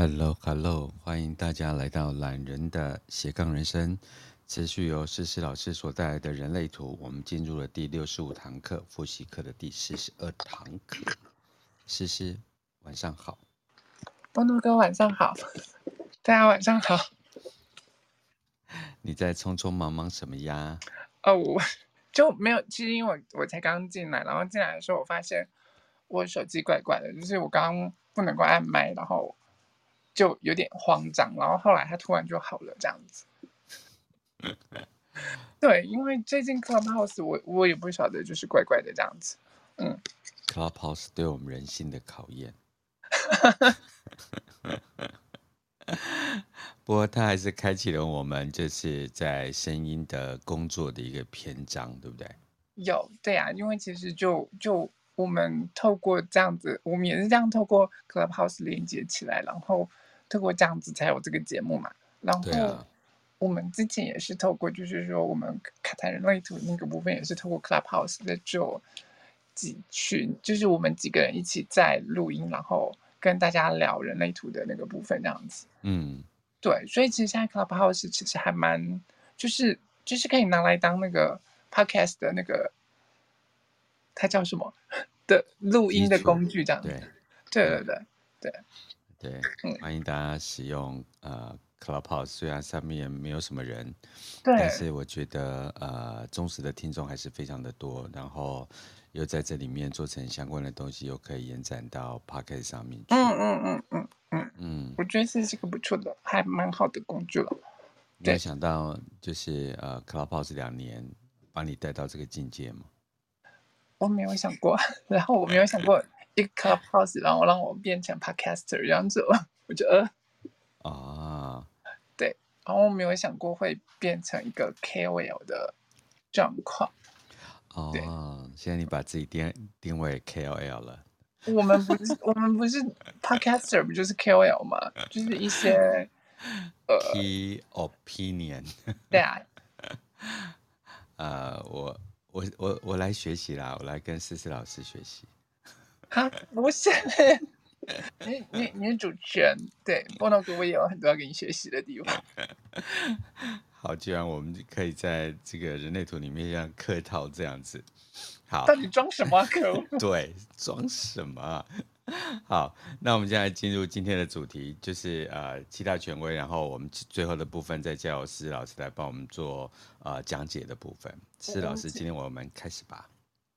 Hello，Hello，欢迎大家来到懒人的斜杠人生，持续由诗诗老师所带来的人类图。我们进入了第六十五堂课，复习课的第四十二堂课。诗诗，晚上好。波诺哥，晚上好。大家晚上好。你在匆匆忙忙什么呀？哦，我就没有。其实因为我我才刚进来，然后进来的时候，我发现我手机怪怪的，就是我刚刚不能够按麦，然后。就有点慌张，然后后来他突然就好了，这样子。对，因为最近 Clubhouse 我我也不晓得，就是怪怪的这样子。嗯，Clubhouse 对我们人性的考验。不过他还是开启了我们就是在声音的工作的一个篇章，对不对？有，对啊，因为其实就就我们透过这样子，我们也是这样透过 Clubhouse 连接起来，然后。透过这样子才有这个节目嘛，然后我们之前也是透过，就是说我们卡塔人类图那个部分也是透过 Clubhouse 在做几群，就是我们几个人一起在录音，然后跟大家聊人类图的那个部分这样子。嗯，对，所以其实现在 Clubhouse 其实还蛮，就是就是可以拿来当那个 Podcast 的那个，它叫什么 的录音的工具这样子。对，对对对对。对，欢迎大家使用呃 Clubhouse，虽然上面没有什么人，对，但是我觉得呃忠实的听众还是非常的多，然后又在这里面做成相关的东西，又可以延展到 Podcast 上面去。嗯嗯嗯嗯嗯嗯，我觉得是这个不错的，还蛮好的工具了。没有想到就是呃 Clubhouse 两年把你带到这个境界吗？我没有想过，然后我没有想过。一个 Clubhouse，然后让我变成 Podcaster 这样子，我觉得啊，对，然后我没有想过会变成一个 KOL 的状况。哦，现在你把自己定定位 KOL 了。我们不是，我们不是 Podcaster，不就是 KOL 吗？就是一些呃 Key opinion。对啊。呃，我我我我来学习啦，我来跟思思老师学习。哈，不是，你你你是主持人，对，波诺哥我也有很多要跟你学习的地方。好，既然我们可以在这个人类图里面像客套这样子，好，到底装什么可 对，装什么？好，那我们现在进入今天的主题，就是呃七大权威，然后我们最后的部分再叫诗老师来帮我们做呃讲解的部分。诗老师，今天我们开始吧。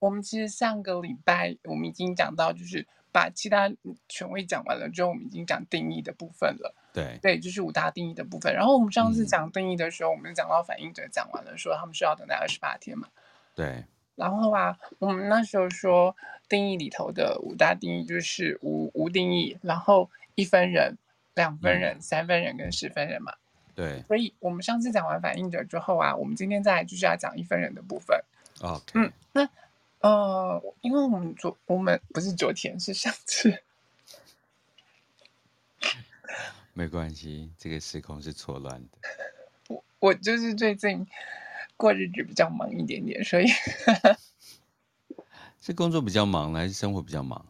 我们其实上个礼拜我们已经讲到，就是把其他权威讲完了之后，我们已经讲定义的部分了。对对，就是五大定义的部分。然后我们上次讲定义的时候，嗯、我们讲到反应者讲完了，说他们需要等待二十八天嘛。对。然后啊，我们那时候说定义里头的五大定义就是无无定义，然后一分人、两分人、嗯、三分人跟十分人嘛。对。所以我们上次讲完反应者之后啊，我们今天再来就是要讲一分人的部分。OK。嗯，那。呃，因为我们昨我们不是昨天，是上次。没关系，这个时空是错乱的。我我就是最近过日子比较忙一点点，所以 是工作比较忙还是生活比较忙？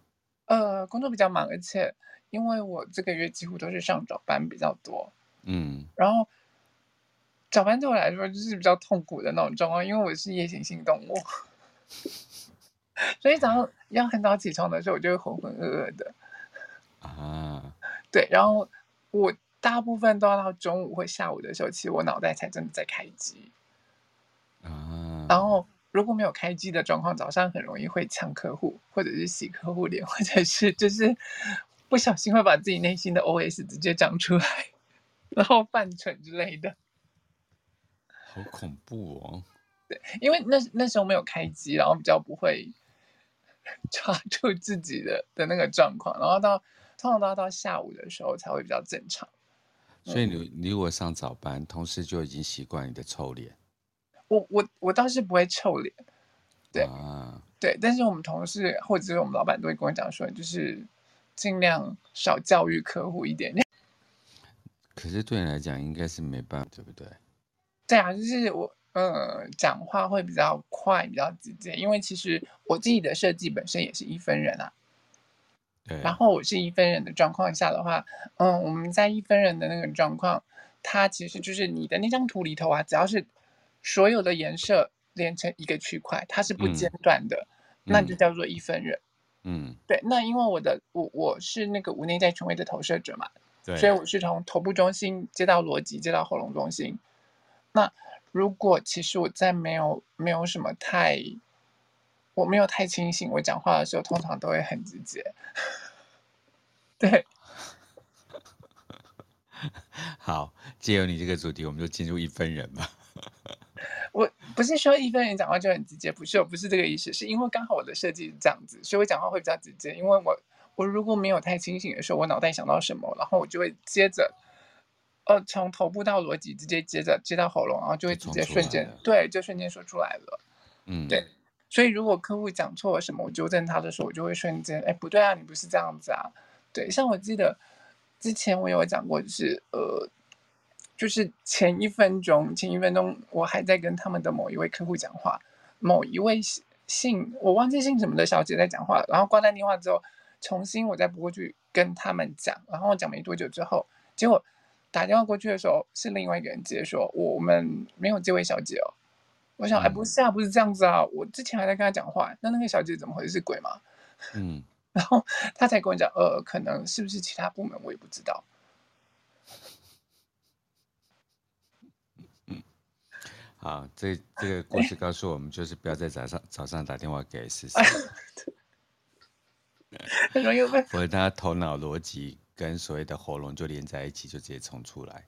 呃，工作比较忙，而且因为我这个月几乎都是上早班比较多，嗯，然后早班对我来说就是比较痛苦的那种状况，因为我是夜行性动物。所以早上要很早起床的时候，我就会浑浑噩噩的啊。对，然后我大部分都要到中午或下午的时候，其实我脑袋才真的在开机啊。然后如果没有开机的状况，早上很容易会呛客户，或者是洗客户脸，或者是就是不小心会把自己内心的 OS 直接讲出来，然后犯蠢之类的。好恐怖哦！对，因为那那时候没有开机，然后比较不会。抓住自己的的那个状况，然后到通常都要到下午的时候才会比较正常。所以你你如果上早班，同事就已经习惯你的臭脸。我我我倒是不会臭脸，对、啊、对，但是我们同事或者是我们老板都会跟我讲说，就是尽量少教育客户一点点。可是对你来讲，应该是没办法，对不对？对啊，就是我。嗯，讲话会比较快，比较直接，因为其实我自己的设计本身也是一分人啊。对。然后我是一分人的状况下的话，嗯，我们在一分人的那个状况，它其实就是你的那张图里头啊，只要是所有的颜色连成一个区块，它是不间断的，嗯、那就叫做一分人。嗯，对。那因为我的我我是那个无内在权威的投射者嘛，对，所以我是从头部中心接到逻辑，接到喉咙中心。那如果其实我在没有没有什么太，我没有太清醒，我讲话的时候通常都会很直接。对，好，借由你这个主题，我们就进入一分人吧。我不是说一分人讲话就很直接，不是，我不是这个意思，是因为刚好我的设计是这样子，所以我讲话会比较直接。因为我我如果没有太清醒的时候，我脑袋想到什么，然后我就会接着。呃，从头部到逻辑，直接接着接到喉咙，然后就会直接瞬间，对，就瞬间说出来了。嗯，对。所以如果客户讲错了什么，我纠正他的时候，我就会瞬间，哎，不对啊，你不是这样子啊。对，像我记得之前我有讲过，就是呃，就是前一分钟，前一分钟我还在跟他们的某一位客户讲话，某一位姓我忘记姓什么的小姐在讲话，然后挂断电话之后，重新我再拨过去跟他们讲，然后讲没多久之后，结果。打电话过去的时候，是另外一个人接说，我们没有这位小姐哦。我想，哎，不是啊，不是这样子啊，我之前还在跟他讲话，那那个小姐怎么回事？是鬼吗？嗯，然后他才跟我讲，呃，可能是不是其他部门，我也不知道。嗯，好，这这个故事告诉我们，就是不要在早上早上打电话给 S 四，很容易被，否则他头脑逻辑。跟所谓的喉咙就连在一起，就直接冲出来，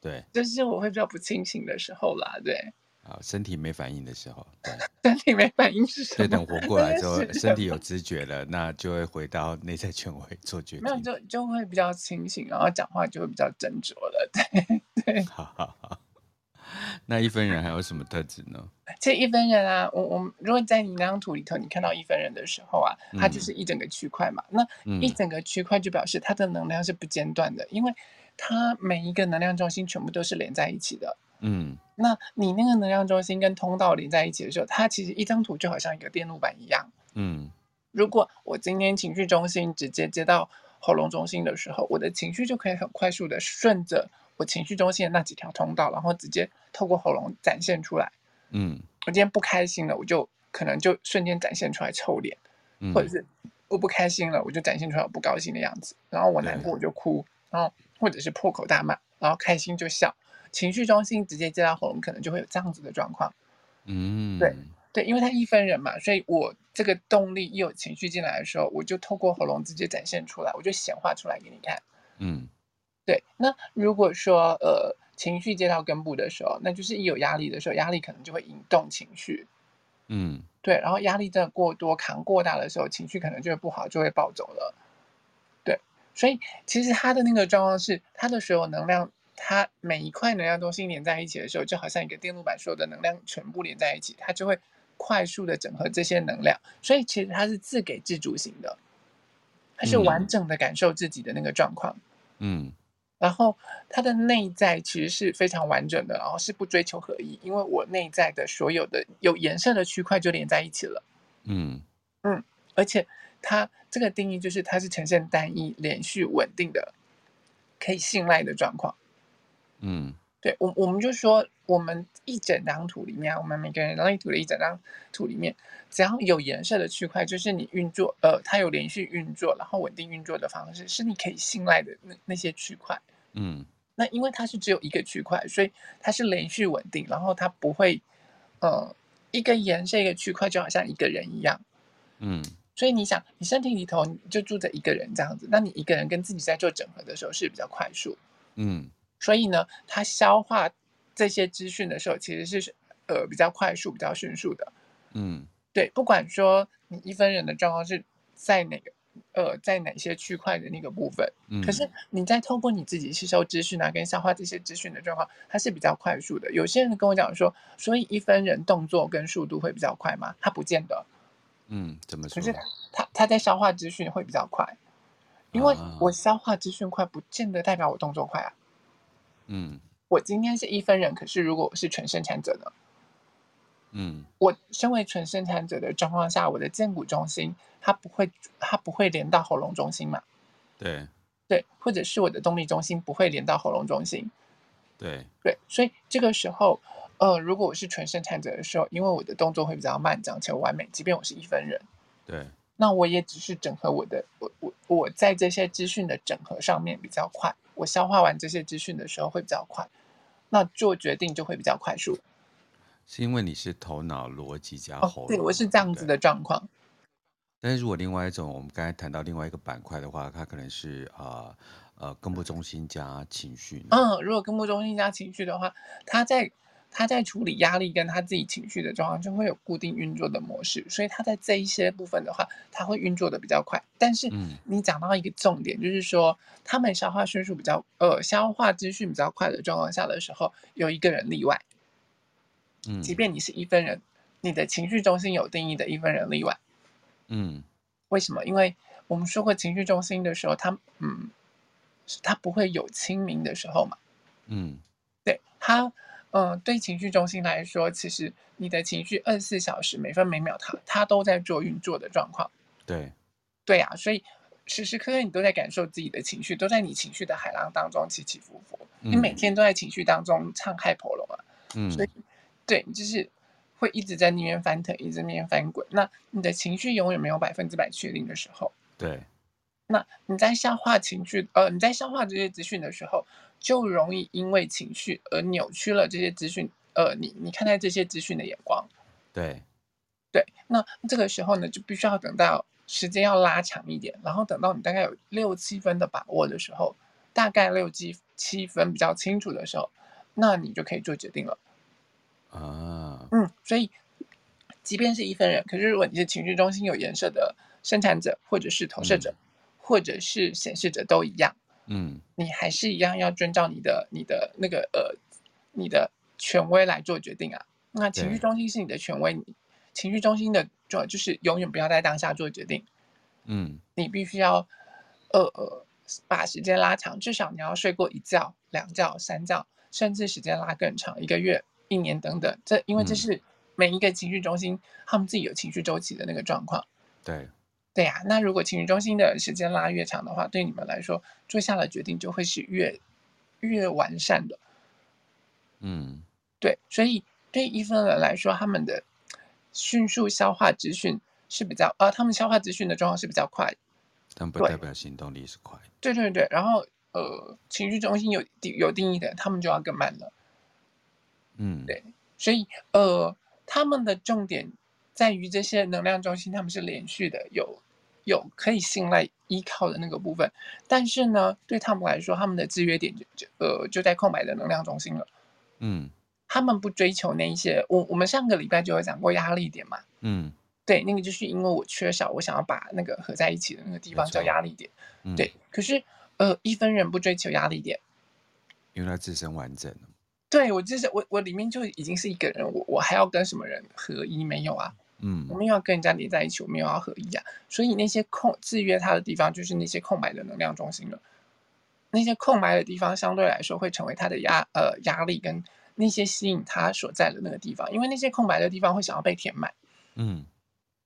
对，就是我会比较不清醒的时候啦，对，啊，身体没反应的时候，对，身体没反应是什么？对等活过来 之后，身体有知觉了，那就会回到内在权威做决定，没有就就会比较清醒，然后讲话就会比较斟酌了，对 对，好好好。那一分人还有什么特质呢？这一分人啊，我我如果在你那张图里头，你看到一分人的时候啊，它就是一整个区块嘛。嗯、那一整个区块就表示它的能量是不间断的，因为它每一个能量中心全部都是连在一起的。嗯，那你那个能量中心跟通道连在一起的时候，它其实一张图就好像一个电路板一样。嗯，如果我今天情绪中心直接接到喉咙中心的时候，我的情绪就可以很快速的顺着。我情绪中心的那几条通道，然后直接透过喉咙展现出来。嗯，我今天不开心了，我就可能就瞬间展现出来臭脸，嗯、或者是我不开心了，我就展现出来我不高兴的样子。然后我难过我就哭，然后或者是破口大骂，然后开心就笑。情绪中心直接接到喉咙，可能就会有这样子的状况。嗯，对对，因为他一分人嘛，所以我这个动力一有情绪进来的时候，我就透过喉咙直接展现出来，我就显化出来给你看。嗯。对，那如果说呃情绪接到根部的时候，那就是一有压力的时候，压力可能就会引动情绪，嗯，对，然后压力真的过多、扛过大的时候，情绪可能就会不好，就会暴走了。对，所以其实他的那个状况是，他的所有能量，它每一块能量中心连在一起的时候，就好像一个电路板，所有的能量全部连在一起，它就会快速的整合这些能量。所以其实它是自给自足型的，它是完整的感受自己的那个状况，嗯。然后它的内在其实是非常完整的，然后是不追求合一，因为我内在的所有的有颜色的区块就连在一起了。嗯嗯，而且它这个定义就是它是呈现单一、连续、稳定的、可以信赖的状况。嗯，对我我们就说，我们一整张图里面，我们每个人人类图的一整张图里面，只要有颜色的区块，就是你运作，呃，它有连续运作，然后稳定运作的方式，是你可以信赖的那那些区块。嗯，那因为它是只有一个区块，所以它是连续稳定，然后它不会，呃，一个颜色一个区块就好像一个人一样。嗯，所以你想，你身体里头就住着一个人这样子，那你一个人跟自己在做整合的时候是比较快速。嗯，所以呢，它消化这些资讯的时候，其实是呃比较快速、比较迅速的。嗯。对，不管说你一分人的状况是在哪个，呃，在哪些区块的那个部分，嗯，可是你在透过你自己吸收资讯啊，跟消化这些资讯的状况，它是比较快速的。有些人跟我讲说，所以一分人动作跟速度会比较快吗？他不见得。嗯，怎么说？可是他他在消化资讯会比较快，因为我消化资讯快，不见得代表我动作快啊。嗯，我今天是一分人，可是如果我是全生产者呢？嗯，我身为纯生产者的状况下，我的荐骨中心它不会它不会连到喉咙中心嘛？对对，或者是我的动力中心不会连到喉咙中心。对对，所以这个时候，呃，如果我是纯生产者的时候，因为我的动作会比较慢，讲求完美，即便我是一分人，对，那我也只是整合我的我我我在这些资讯的整合上面比较快，我消化完这些资讯的时候会比较快，那做决定就会比较快速。是因为你是头脑逻辑加喉咙，哦，对，我是这样子的状况。但是如果另外一种，我们刚才谈到另外一个板块的话，它可能是啊。呃呃，根部中心加情绪。嗯，如果根部中心加情绪的话，它在他在处理压力跟他自己情绪的状况，就会有固定运作的模式，所以他在这一些部分的话，他会运作的比较快。但是，你讲到一个重点，嗯、就是说他们消化迅速比较呃消化资讯比较快的状况下的时候，有一个人例外。嗯，即便你是一分人，你的情绪中心有定义的一分人例外。嗯，为什么？因为我们说过情绪中心的时候，他嗯。他不会有清明的时候嘛？嗯，对他，嗯、呃，对情绪中心来说，其实你的情绪二十四小时每分每秒它，它它都在做运作的状况。对，对呀、啊，所以时时刻刻你都在感受自己的情绪，都在你情绪的海浪当中起起伏伏。嗯、你每天都在情绪当中唱海波浪啊。嗯，所以对，就是会一直在那边翻腾，一直在那边翻滚。那你的情绪永远没有百分之百确定的时候。对。那你在消化情绪，呃，你在消化这些资讯的时候，就容易因为情绪而扭曲了这些资讯，呃，你你看待这些资讯的眼光。对，对，那这个时候呢，就必须要等到时间要拉长一点，然后等到你大概有六七分的把握的时候，大概六七七分比较清楚的时候，那你就可以做决定了。啊，嗯，所以即便是一分人，可是如果你是情绪中心有颜色的生产者或者是投射者。嗯或者是显示者都一样，嗯，你还是一样要遵照你的、你的那个呃、你的权威来做决定啊。那情绪中心是你的权威，你情绪中心的就就是永远不要在当下做决定，嗯，你必须要呃呃把时间拉长，至少你要睡过一觉、两觉、三觉，甚至时间拉更长，一个月、一年等等。这因为这是每一个情绪中心他们自己有情绪周期的那个状况，对。对呀、啊，那如果情绪中心的时间拉越长的话，对你们来说做下的决定就会是越越完善的。嗯，对，所以对一分人来说，他们的迅速消化资讯是比较，呃，他们消化资讯的状况是比较快，但不代表行动力是快。对对对，然后呃，情绪中心有有定义的，他们就要更慢了。嗯，对，所以呃，他们的重点在于这些能量中心，他们是连续的，有。有可以信赖依靠的那个部分，但是呢，对他们来说，他们的制约点就就呃就在空白的能量中心了。嗯，他们不追求那一些，我我们上个礼拜就有讲过压力点嘛。嗯，对，那个就是因为我缺少，我想要把那个合在一起的那个地方叫压力点。嗯、对，可是呃一分人不追求压力点，因为他自身完整。对，我就是我我里面就已经是一个人，我我还要跟什么人合一没有啊？嗯，我们要跟人家连在一起，我们又要合一啊，所以那些空制约他的地方，就是那些空白的能量中心了。那些空白的地方，相对来说会成为他的压呃压力，跟那些吸引他所在的那个地方，因为那些空白的地方会想要被填满。嗯，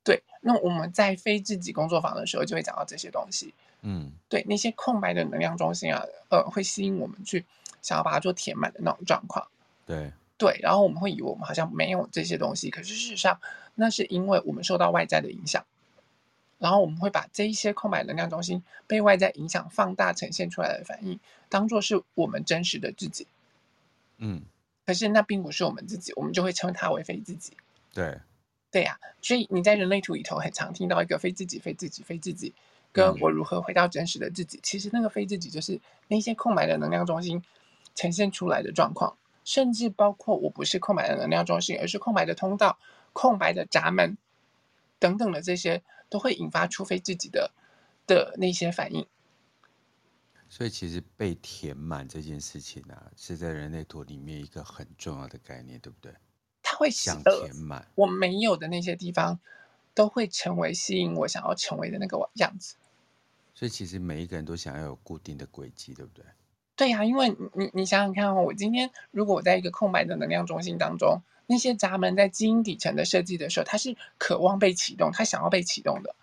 对。那我们在非自己工作坊的时候，就会讲到这些东西。嗯，对，那些空白的能量中心啊，呃，会吸引我们去想要把它做填满的那种状况。对。对，然后我们会以为我们好像没有这些东西，可是事实上，那是因为我们受到外在的影响，然后我们会把这一些空白能量中心被外在影响放大呈现出来的反应，当做是我们真实的自己。嗯，可是那并不是我们自己，我们就会称它为非自己。对，对呀、啊，所以你在人类图里头很常听到一个非自己、非自己、非自己，跟我如何回到真实的自己。嗯、其实那个非自己就是那些空白的能量中心呈现出来的状况。甚至包括我不是空白的能量中心，而是空白的通道、空白的闸门等等的这些，都会引发除非自己的的那些反应。所以，其实被填满这件事情啊，是在人类图里面一个很重要的概念，对不对？它会想填满我没有的那些地方，都会成为吸引我想要成为的那个样子。所以，其实每一个人都想要有固定的轨迹，对不对？对呀、啊，因为你你想想看哦，我今天如果我在一个空白的能量中心当中，那些闸门在基因底层的设计的时候，它是渴望被启动，它想要被启动的。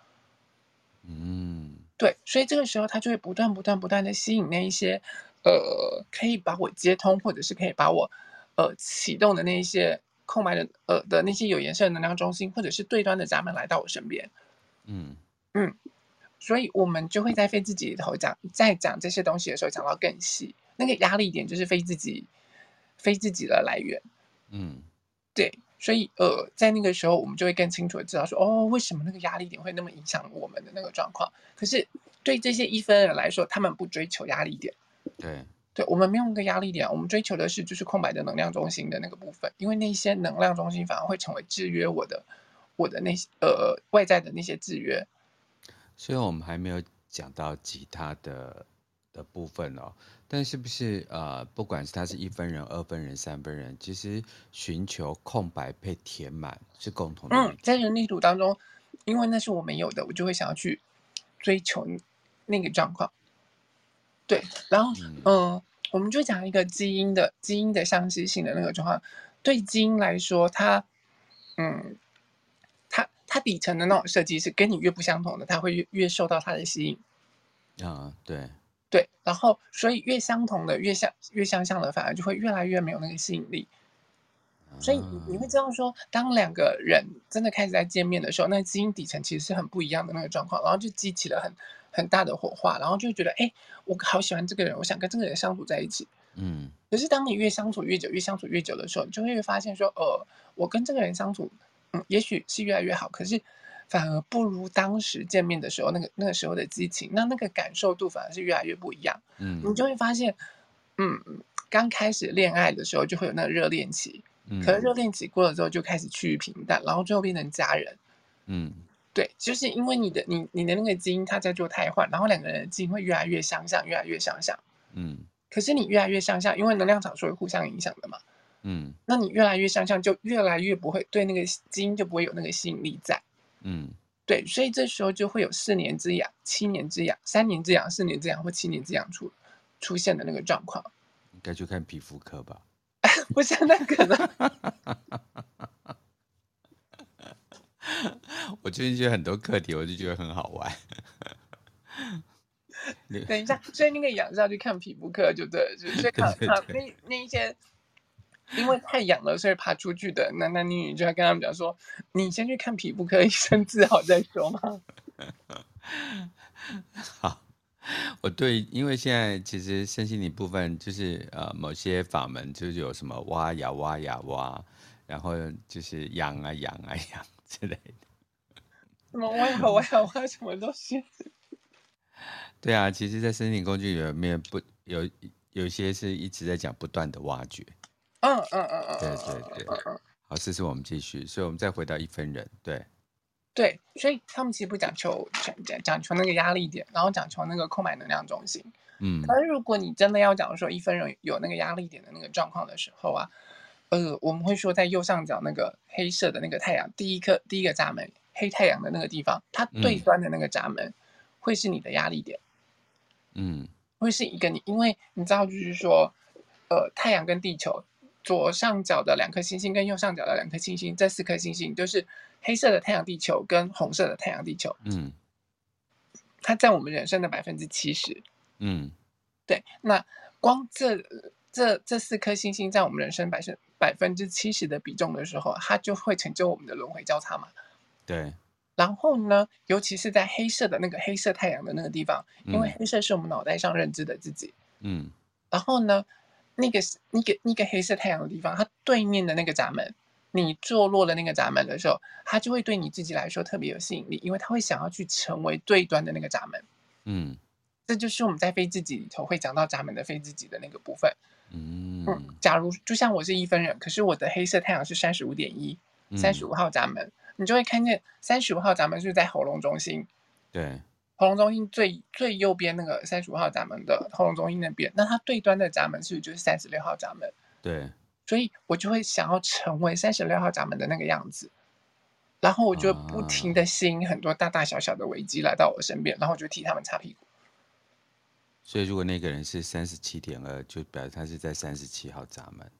嗯，对，所以这个时候它就会不断、不断、不断的吸引那一些，呃，可以把我接通，或者是可以把我，呃，启动的那一些空白的，呃的那些有颜色的能量中心，或者是对端的闸门来到我身边。嗯嗯，所以我们就会在非自己里头讲，在讲这些东西的时候讲到更细，那个压力点就是非自己，非自己的来源。嗯，对，所以呃，在那个时候我们就会更清楚的知道说，哦，为什么那个压力点会那么影响我们的那个状况？可是对这些一分人来说，他们不追求压力点。对，对，我们没有那个压力点，我们追求的是就是空白的能量中心的那个部分，因为那些能量中心反而会成为制约我的。我的那些呃外在的那些制约，虽然我们还没有讲到其他的的部分哦，但是不是呃，不管是他是一分人、二分人、三分人，其实寻求空白被填满是共同的。嗯，在人力图当中，因为那是我没有的，我就会想要去追求那个状况。对，然后嗯、呃，我们就讲一个基因的基因的相似性的那个状况，对基因来说，它嗯。它底层的那种设计是跟你越不相同的，它会越越受到它的吸引。啊，对对，然后所以越相同的、越相越相像的，反而就会越来越没有那个吸引力。所以你你会知道说，当两个人真的开始在见面的时候，那基因底层其实是很不一样的那个状况，然后就激起了很很大的火花，然后就觉得，哎，我好喜欢这个人，我想跟这个人相处在一起。嗯。可是当你越相处越久，越相处越久的时候，你就会发现说，呃，我跟这个人相处。嗯，也许是越来越好，可是反而不如当时见面的时候那个那个时候的激情，那那个感受度反而是越来越不一样。嗯，你就会发现，嗯，刚开始恋爱的时候就会有那个热恋期，嗯，可是热恋期过了之后就开始趋于平淡，然后最后变成家人。嗯，对，就是因为你的你你的那个基因它在做汰换，然后两个人的基因会越来越相像，越来越相像。嗯，可是你越来越相像，因为能量场是会互相影响的嘛。嗯，那你越来越相像，就越来越不会对那个基因就不会有那个吸引力在。嗯，对，所以这时候就会有四年之痒、七年之痒、三年之痒、四年之痒或七年之痒出出现的那个状况。应该去看皮肤科吧？不是那个的。我最近觉得很多课题，我就觉得很好玩。等一下，所以那个痒是要去看皮肤科，就对，就是看看那那一些。因为太痒了，所以爬出去的男男女女就要跟他们讲说：“你先去看皮肤科医生治好再说嘛。”好，我对，因为现在其实身心灵部分就是呃某些法门就是有什么挖呀挖呀挖，然后就是痒啊痒啊痒之类的。什么挖呀挖呀挖什么东西？对啊，其实，在身心工具里面不有有些是一直在讲不断的挖掘。嗯嗯嗯嗯，对对对，好，这是我们继续，所以我们再回到一分人，对，对，所以他们其实不讲求讲讲讲求那个压力点，然后讲求那个空白能量中心，嗯，但是如果你真的要讲说一分人有那个压力点的那个状况的时候啊，呃，我们会说在右上角那个黑色的那个太阳第一颗第一个闸门黑太阳的那个地方，它对端的那个闸门会是你的压力点，嗯，会是一个你，因为你知道就是说，呃，太阳跟地球。左上角的两颗星星跟右上角的两颗星星，这四颗星星就是黑色的太阳地球跟红色的太阳地球。嗯，它占我们人生的百分之七十。嗯，对。那光这这这四颗星星占我们人生百分百分之七十的比重的时候，它就会成就我们的轮回交叉嘛。对。然后呢，尤其是在黑色的那个黑色太阳的那个地方，因为黑色是我们脑袋上认知的自己。嗯。然后呢？那个那个那个黑色太阳的地方，它对面的那个闸门，你坐落的那个闸门的时候，它就会对你自己来说特别有吸引力，因为它会想要去成为对端的那个闸门。嗯，这就是我们在非自己里头会讲到闸门的非自己的那个部分。嗯，嗯，假如就像我是一分人，可是我的黑色太阳是三十五点一，三十五号闸门，你就会看见三十五号闸门是在喉咙中心。对。喉咙中心最最右边那个三十五号闸门的喉咙中心那边，那它对端的闸门是不是就是三十六号闸门？对，所以我就会想要成为三十六号闸门的那个样子，然后我就不停的吸引很多大大小小的危机来到我身边，然后我就替他们擦屁股。所以如果那个人是三十七点二，就表示他是在三十七号闸门。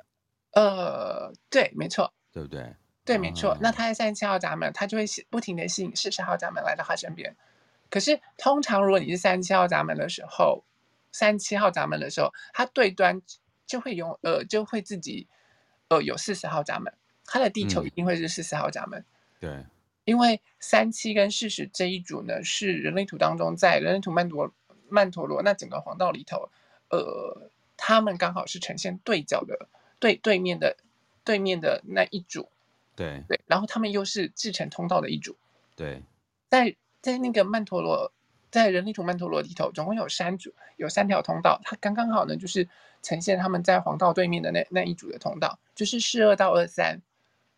呃，对，没错。对不对？对，没错。那他在三十七号闸门，他就会不停的吸引四十号闸门来到他身边。可是通常如果你是三十七号闸门的时候，三十七号闸门的时候，它对端就会有呃就会自己呃有四十号闸门，它的地球一定会是四十号闸门。嗯、对。因为三七跟四十这一组呢，是人类图当中在人类图曼陀曼陀罗那整个黄道里头，呃，他们刚好是呈现对角的对对面的对面的那一组，对。对，然后他们又是制成通道的一组，对，在在那个曼陀罗在人力图曼陀罗里头，总共有三组，有三条通道，它刚刚好呢，就是呈现他们在黄道对面的那那一组的通道，就是四二到二三，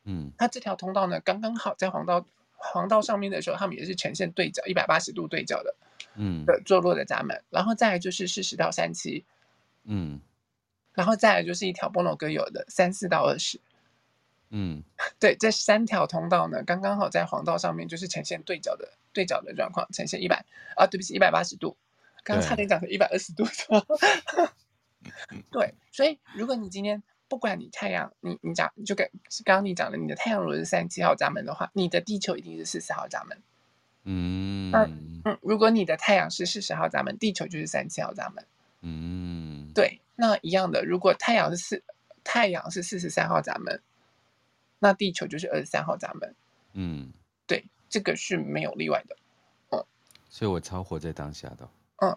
嗯，它这条通道呢，刚刚好在黄道。黄道上面的时候，他们也是呈现对角，一百八十度对角的，嗯，的坐落的闸门，然后再来就是四十到三七，嗯，然后再来就是一条波罗哥有的三四到二十，嗯，对，这三条通道呢，刚刚好在黄道上面就是呈现对角的对角的状况，呈现一百啊，对不起，一百八十度，刚刚差点讲成一百二十度，对，所以如果你今天。不管你太阳，你你讲就跟刚刚你讲的，你的太阳如果是三十七号闸门的话，你的地球一定是四十号闸门。嗯嗯，如果你的太阳是四十号闸门，地球就是三十七号闸门。嗯，对，那一样的，如果太阳是四太阳是四十三号闸门，那地球就是二十三号闸门。嗯，对，这个是没有例外的。嗯，所以我超活在当下的。嗯，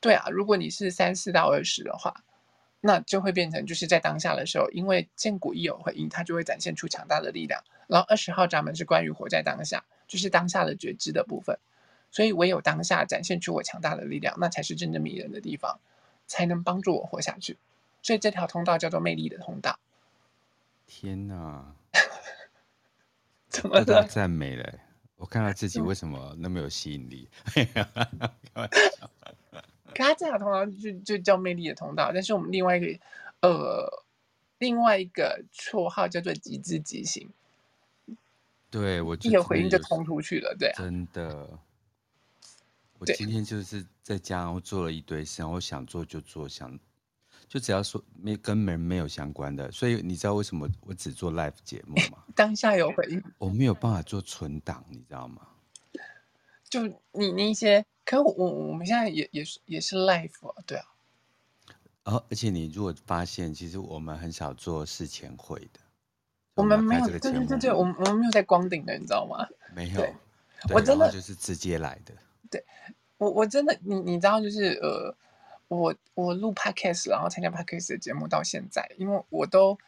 对啊，如果你是三四到二十的话。那就会变成就是在当下的时候，因为见骨一有回应，它就会展现出强大的力量。然后二十号闸门是关于活在当下，就是当下的觉知的部分。所以唯有当下展现出我强大的力量，那才是真正迷人的地方，才能帮助我活下去。所以这条通道叫做魅力的通道。天哪！怎么了？赞美了！我看到自己为什么那么有吸引力？可他这条通道就就叫魅力的通道，但是我们另外一个呃另外一个绰号叫做极致极行。对，我一有回应就冲出去了，对、啊，真的。我今天就是在家，我做了一堆事，我想做就做，想就只要说没跟门没有相关的，所以你知道为什么我只做 live 节目吗？当下有回应，我没有办法做存档，你知道吗？就你那些。可我我们现在也也是也是 live 啊，对啊。哦，而且你如果发现，其实我们很少做事前会的。我们没有，对对对对，我们我们没有在光顶的，你知道吗？没有。我真的就是直接来的。对，我我真的，你你知道，就是呃，我我录 podcast，然后参加 podcast 的节目到现在，因为我都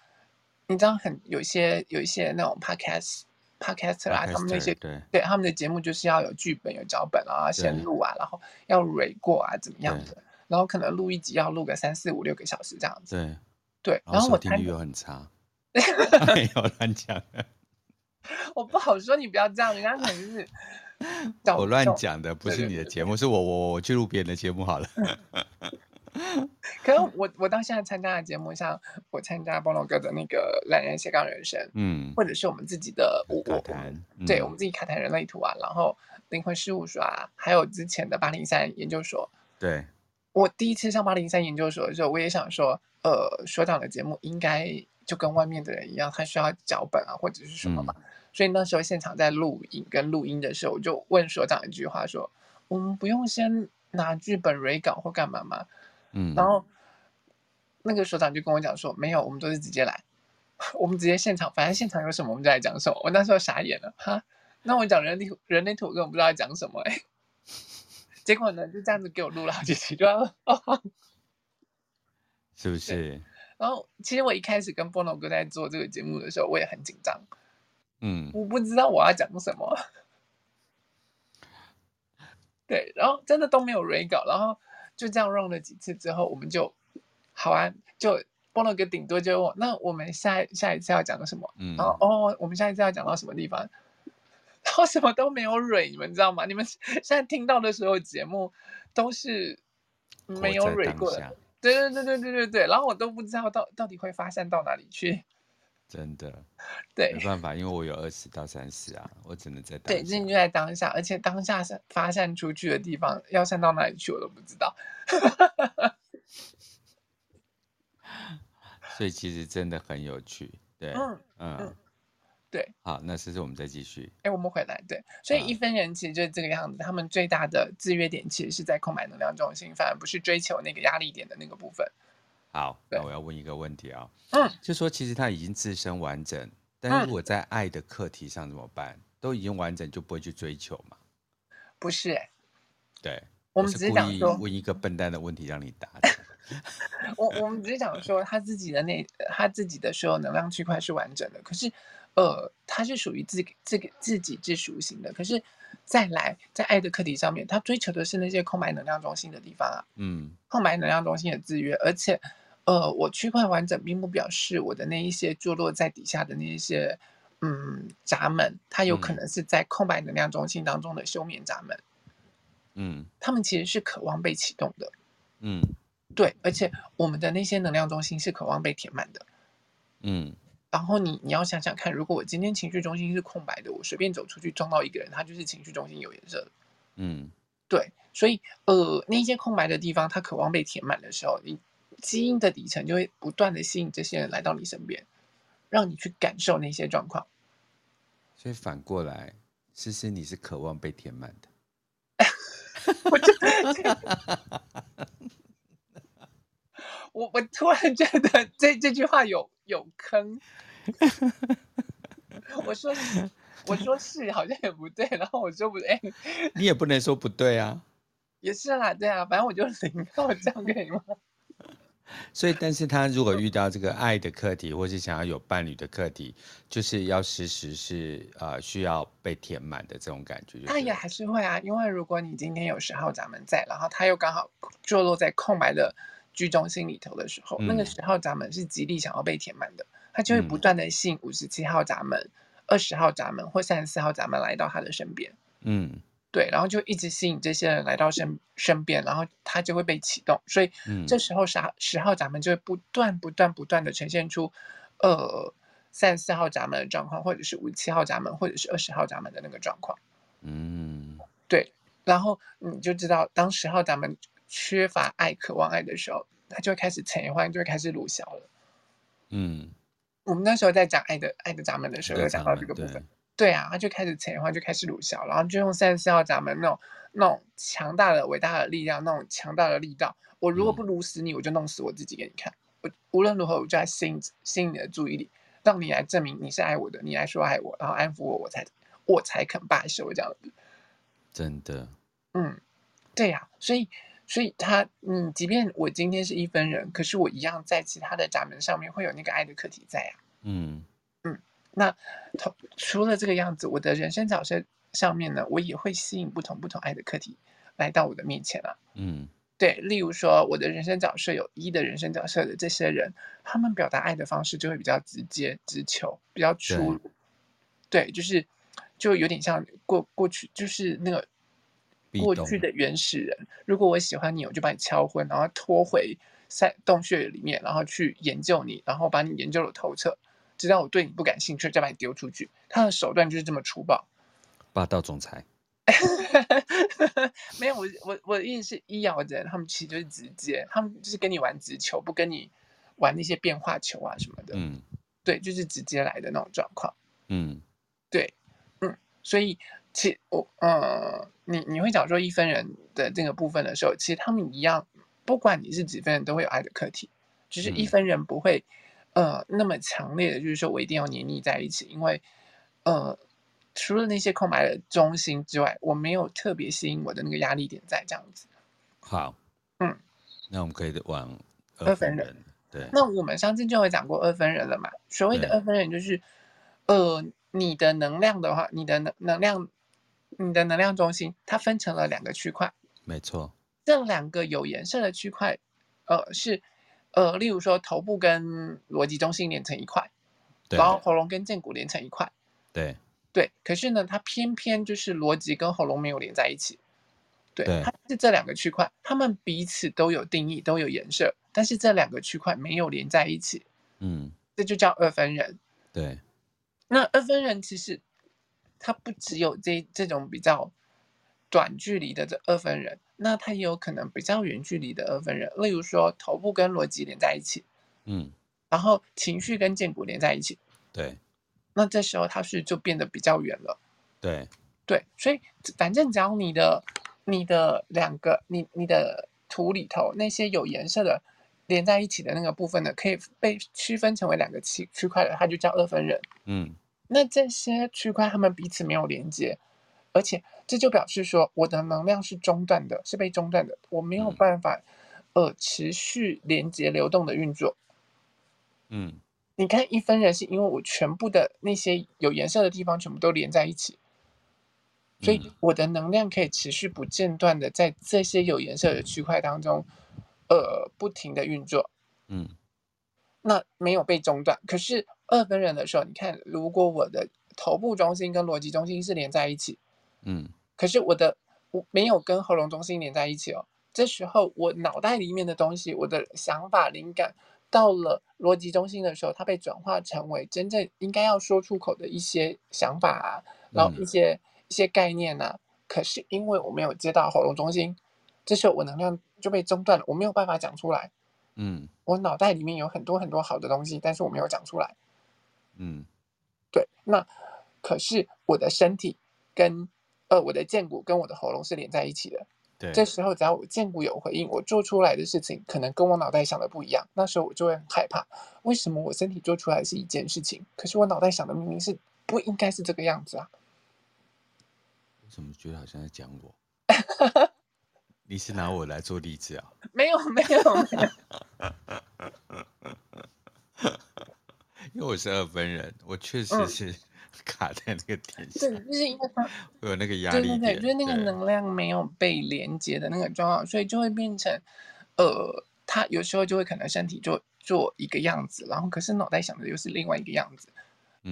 你知道很有一些有一些那种 podcast。Podcaster 啊，他们那些对，对他们的节目就是要有剧本、有脚本啊，先录啊，然后要 re 过啊，怎么样的？然后可能录一集要录个三四五六个小时这样子。对对，然后我听率又很差 没有乱讲。我不好说，你不要这样，人家可能就是 我乱讲的，不是你的节目，是我我我去录别人的节目好了。可是我我到现在参加的节目，像我参加菠萝哥的那个懒人斜杠人生，嗯，或者是我们自己的我我谈，对我们自己卡谈人类图啊，然后灵魂事务所啊，还有之前的八零三研究所。对，我第一次上八零三研究所的时候，我也想说，呃，所长的节目应该就跟外面的人一样，他需要脚本啊，或者是什么嘛。嗯、所以那时候现场在录影跟录音的时候，我就问所长一句话说：“我们不用先拿剧本 re 稿或干嘛吗？”嗯，然后那个所长就跟我讲说，没有，我们都是直接来，我们直接现场，反正现场有什么我们就来讲什么。我那时候傻眼了，哈，那我讲人类图，人类图根本不知道在讲什么哎。结果呢，就这样子给我录了好几期，就要，是不是？然后其实我一开始跟波诺哥在做这个节目的时候，我也很紧张，嗯，我不知道我要讲什么，对，然后真的都没有 re 稿，然后。就这样 run 了几次之后，我们就好啊，就波诺哥顶多就问我，那我们下下一次要讲什么？嗯，然后哦，我们下一次要讲到什么地方？然后什么都没有蕊，你们知道吗？你们现在听到的所有节目都是没有蕊过的，对对对对对对对。然后我都不知道到到底会发散到哪里去。真的，对，没办法，因为我有二十到三十啊，我只能在当下。对，最近就在当下，而且当下散发散出去的地方，要散到哪里去，我都不知道。所以其实真的很有趣，对，嗯嗯，对，好，那试试我们再继续。哎，我们回来，对，所以一分人其实就是这个样子。他们最大的制约点其实是在空白能量中心，反而不是追求那个压力点的那个部分。好，那我要问一个问题啊，嗯，就说其实他已经自身完整，但是如果在爱的课题上怎么办？都已经完整，就不会去追求嘛？不是，哎，对，我们只是想说问一个笨蛋的问题让你答。我我们只是想说他自己的那他自己的所有能量区块是完整的，可是。呃，他是属于自这个自己自属型的，可是再来在爱的课题上面，他追求的是那些空白能量中心的地方啊，嗯，空白能量中心的制约，而且，呃，我区块完整并不表示我的那一些坐落在底下的那一些嗯闸门，它有可能是在空白能量中心当中的休眠闸门，嗯，他们其实是渴望被启动的，嗯，对，而且我们的那些能量中心是渴望被填满的，嗯。然后你你要想想看，如果我今天情绪中心是空白的，我随便走出去撞到一个人，他就是情绪中心有颜色的。嗯，对，所以呃，那些空白的地方，他渴望被填满的时候，你基因的底层就会不断的吸引这些人来到你身边，让你去感受那些状况。所以反过来，其实你是渴望被填满的。我就我我突然觉得这这句话有有坑。我说是，我说是，好像也不对。然后我说不对，欸、你也不能说不对啊。也是啦，对啊，反正我就零，那我这样可以吗？所以，但是他如果遇到这个爱的课题，或是想要有伴侣的课题，就是要时时是呃需要被填满的这种感觉。那也还是会啊，因为如果你今天有十号闸门在，然后他又刚好坐落在空白的居中心里头的时候，嗯、那个十号闸门是极力想要被填满的。他就会不断的吸引五十七号闸门、二十号闸门或三十四号闸门来到他的身边。嗯，对，然后就一直吸引这些人来到身身边，然后他就会被启动。所以这时候十十号闸门就会不断不断不断的呈现出，呃，三十四号闸门的状况，或者是五十七号闸门，或者是二十号闸门的那个状况。嗯，对，然后你就知道，当十号闸门缺乏爱、渴望爱的时候，他就会开始陈欢，就会开始鲁小了。嗯。我们那时候在讲爱的爱的闸门的时候，有讲到这个部分。对，啊，他就开始前话就开始鲁小，然后就用三十四号闸门那种那种强大的伟大的力量，那种强大的力道。我如果不鲁死你，我就弄死我自己给你看。我无论如何，我就来吸引吸引你的注意力，让你来证明你是爱我的，你来说爱我，然后安抚我，我才我才肯罢休这样子。真的。嗯，对呀、啊，所以。所以他，嗯，即便我今天是一分人，可是我一样在其他的闸门上面会有那个爱的课题在啊。嗯嗯，那除了这个样子，我的人生角色上面呢，我也会吸引不同不同爱的课题来到我的面前啊。嗯，对，例如说我的人生角色有一的人生角色的这些人，他们表达爱的方式就会比较直接、直球，比较粗鲁。对，对，就是就有点像过过去，就是那个。过去的原始人，如果我喜欢你，我就把你敲昏，然后拖回在洞穴里面，然后去研究你，然后把你研究的透彻，直到我对你不感兴趣，再把你丢出去。他的手段就是这么粗暴，霸道总裁。没有，我我我的意思是，医疗的人他们其实就是直接，他们就是跟你玩直球，不跟你玩那些变化球啊什么的。嗯，对，就是直接来的那种状况。嗯，对，嗯，所以。其实我嗯，你你会讲说一分人的这个部分的时候，其实他们一样，不管你是几分人，都会有爱的课题。就是一分人不会、嗯、呃那么强烈的，就是说我一定要黏腻在一起，因为呃，除了那些空白的中心之外，我没有特别吸引我的那个压力点在这样子。好，嗯，那我们可以往二分人。对，那我们上次就有讲过二分人了嘛。所谓的二分人就是，呃，你的能量的话，你的能能量。你的能量中心，它分成了两个区块，没错。这两个有颜色的区块，呃，是呃，例如说头部跟逻辑中心连成一块，对，然后喉咙跟荐骨连成一块，对对。可是呢，它偏偏就是逻辑跟喉咙没有连在一起，对，对它是这两个区块，它们彼此都有定义，都有颜色，但是这两个区块没有连在一起，嗯，这就叫二分人。对，那二分人其实。他不只有这这种比较短距离的这二分人，那他也有可能比较远距离的二分人，例如说头部跟逻辑连在一起，嗯，然后情绪跟剑骨连在一起，对，那这时候他是就变得比较远了。对对，所以反正只要你的你的两个你你的图里头那些有颜色的连在一起的那个部分呢，可以被区分成为两个区区块的，它就叫二分人。嗯，那这些区块他们彼此没有连接，而且这就表示说我的能量是中断的，是被中断的，我没有办法、嗯、呃持续连接流动的运作。嗯。你看一分人是因为我全部的那些有颜色的地方全部都连在一起，所以我的能量可以持续不间断的在这些有颜色的区块当中，呃，不停的运作。嗯，那没有被中断。可是二分人的时候，你看，如果我的头部中心跟逻辑中心是连在一起，嗯，可是我的我没有跟喉咙中心连在一起哦。这时候我脑袋里面的东西，我的想法灵感。到了逻辑中心的时候，它被转化成为真正应该要说出口的一些想法啊，然后一些、嗯、一些概念啊。可是因为我没有接到喉咙中心，这时候我能量就被中断了，我没有办法讲出来。嗯，我脑袋里面有很多很多好的东西，但是我没有讲出来。嗯，对。那可是我的身体跟呃我的剑骨跟我的喉咙是连在一起的。对，这时候只要我剑骨有回应，我做出来的事情可能跟我脑袋想的不一样，那时候我就会很害怕。为什么我身体做出来是一件事情，可是我脑袋想的明明是不应该是这个样子啊？我怎么觉得好像在讲我？你是拿我来做例子啊？没有没有没有，因为我是二分人，我确实是。嗯 卡在那个点上，对，就是因为它会有那个压力点，对对对，就是那个能量没有被连接的那个状况，所以就会变成，呃，他有时候就会可能身体就做一个样子，然后可是脑袋想的又是另外一个样子，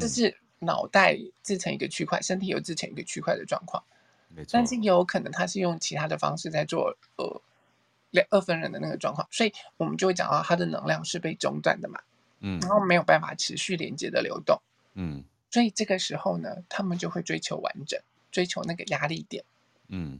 这是脑袋制成一个区块，身体又制成一个区块的状况，没错。但是有可能他是用其他的方式在做，呃，两二分人的那个状况，所以我们就会讲到他的能量是被中断的嘛，嗯，然后没有办法持续连接的流动，嗯。所以这个时候呢，他们就会追求完整，追求那个压力点。嗯，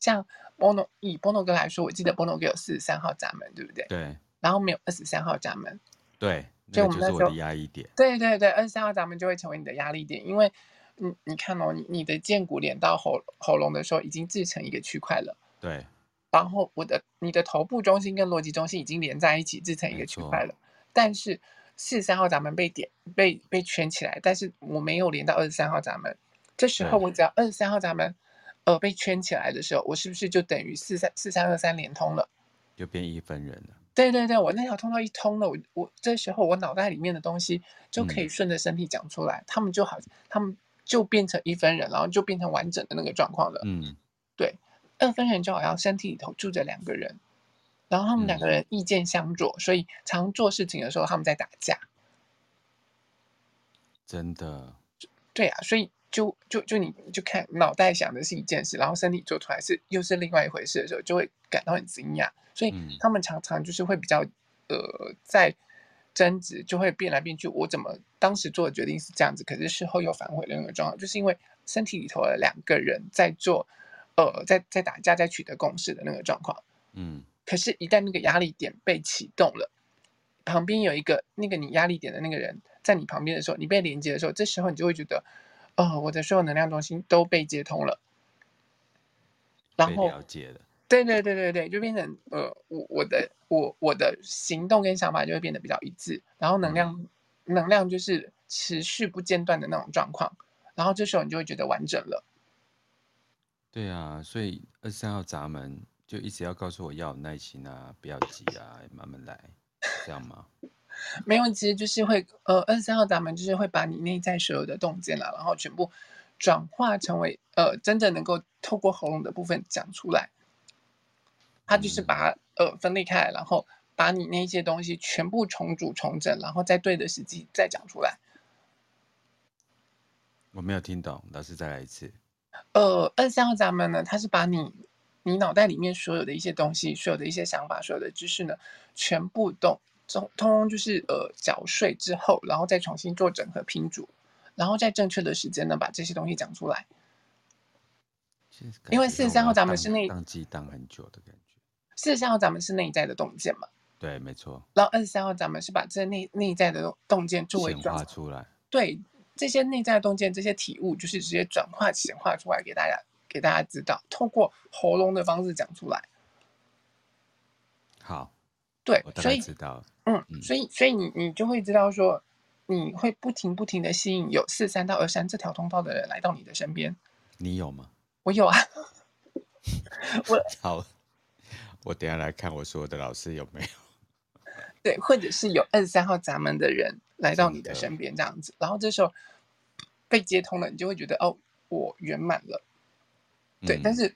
像波诺以波诺哥来说，我记得波诺哥有四十三号闸门，对不对？对。然后没有二十三号闸门。对。所以我们就是我的压力点。对对对，二十三号闸门就会成为你的压力点，因为你你看哦，你你的剑骨连到喉喉咙的时候，已经制成一个区块了。对。然后我的你的头部中心跟逻辑中心已经连在一起，制成一个区块了，但是。四十三号闸门被点被被圈起来，但是我没有连到二十三号闸门。这时候我只要二十三号闸门呃被圈起来的时候，我是不是就等于四三四三二三连通了？就变一分人了。对对对，我那条通道一通了，我我这时候我脑袋里面的东西就可以顺着身体讲出来，嗯、他们就好，他们就变成一分人，然后就变成完整的那个状况了。嗯，对，二分人就好像身体里头住着两个人。然后他们两个人意见相左，嗯、所以常做事情的时候他们在打架。真的？对啊，所以就就就你就看脑袋想的是一件事，然后身体做出来是又是另外一回事的时候，就会感到很惊讶。所以他们常常就是会比较呃在争执，就会变来变去。我怎么当时做的决定是这样子，可是事后又反悔的那个状况，就是因为身体里头的两个人在做呃在在打架，在取得共识的那个状况。嗯。可是，一旦那个压力点被启动了，旁边有一个那个你压力点的那个人在你旁边的时候，你被连接的时候，这时候你就会觉得，哦，我的所有能量中心都被接通了，然后了解了，对对对对对，就变成呃，我我的我我的行动跟想法就会变得比较一致，然后能量、嗯、能量就是持续不间断的那种状况，然后这时候你就会觉得完整了。对啊，所以二十三号闸门。就一直要告诉我要有耐心啊，不要急啊，慢慢来，这样吗？没有，其实就是会呃，二十三号闸门就是会把你内在所有的洞见了，然后全部转化成为呃真正能够透过喉咙的部分讲出来。他就是把、嗯、呃分裂开来，然后把你那些东西全部重组重整，然后在对的时机再讲出来。我没有听懂，老师再来一次。呃，二十三号闸门呢，它是把你。你脑袋里面所有的一些东西，所有的一些想法，所有的知识呢，全部都通通就是呃缴税之后，然后再重新做整合拼组，然后在正确的时间呢把这些东西讲出来。因为四十三号咱们是内当机当很久的感觉。四十三号咱们是内在的洞见嘛？对，没错。然后二十三号咱们是把这内内在的洞见作为转化出来。对，这些内在洞见，这些体悟，就是直接转化显化出来给大家，给大家知道，透过喉咙的方式讲出来。好，对，所以知道。嗯，所以所以你你就会知道说，你会不停不停的吸引有四三到二三这条通道的人来到你的身边。你有吗？我有啊。我好，我等下来看我所有的老师有没有。对，或者是有二十三号闸门的人来到你的身边这样子，然后这时候被接通了，你就会觉得哦，我圆满了。对，嗯、但是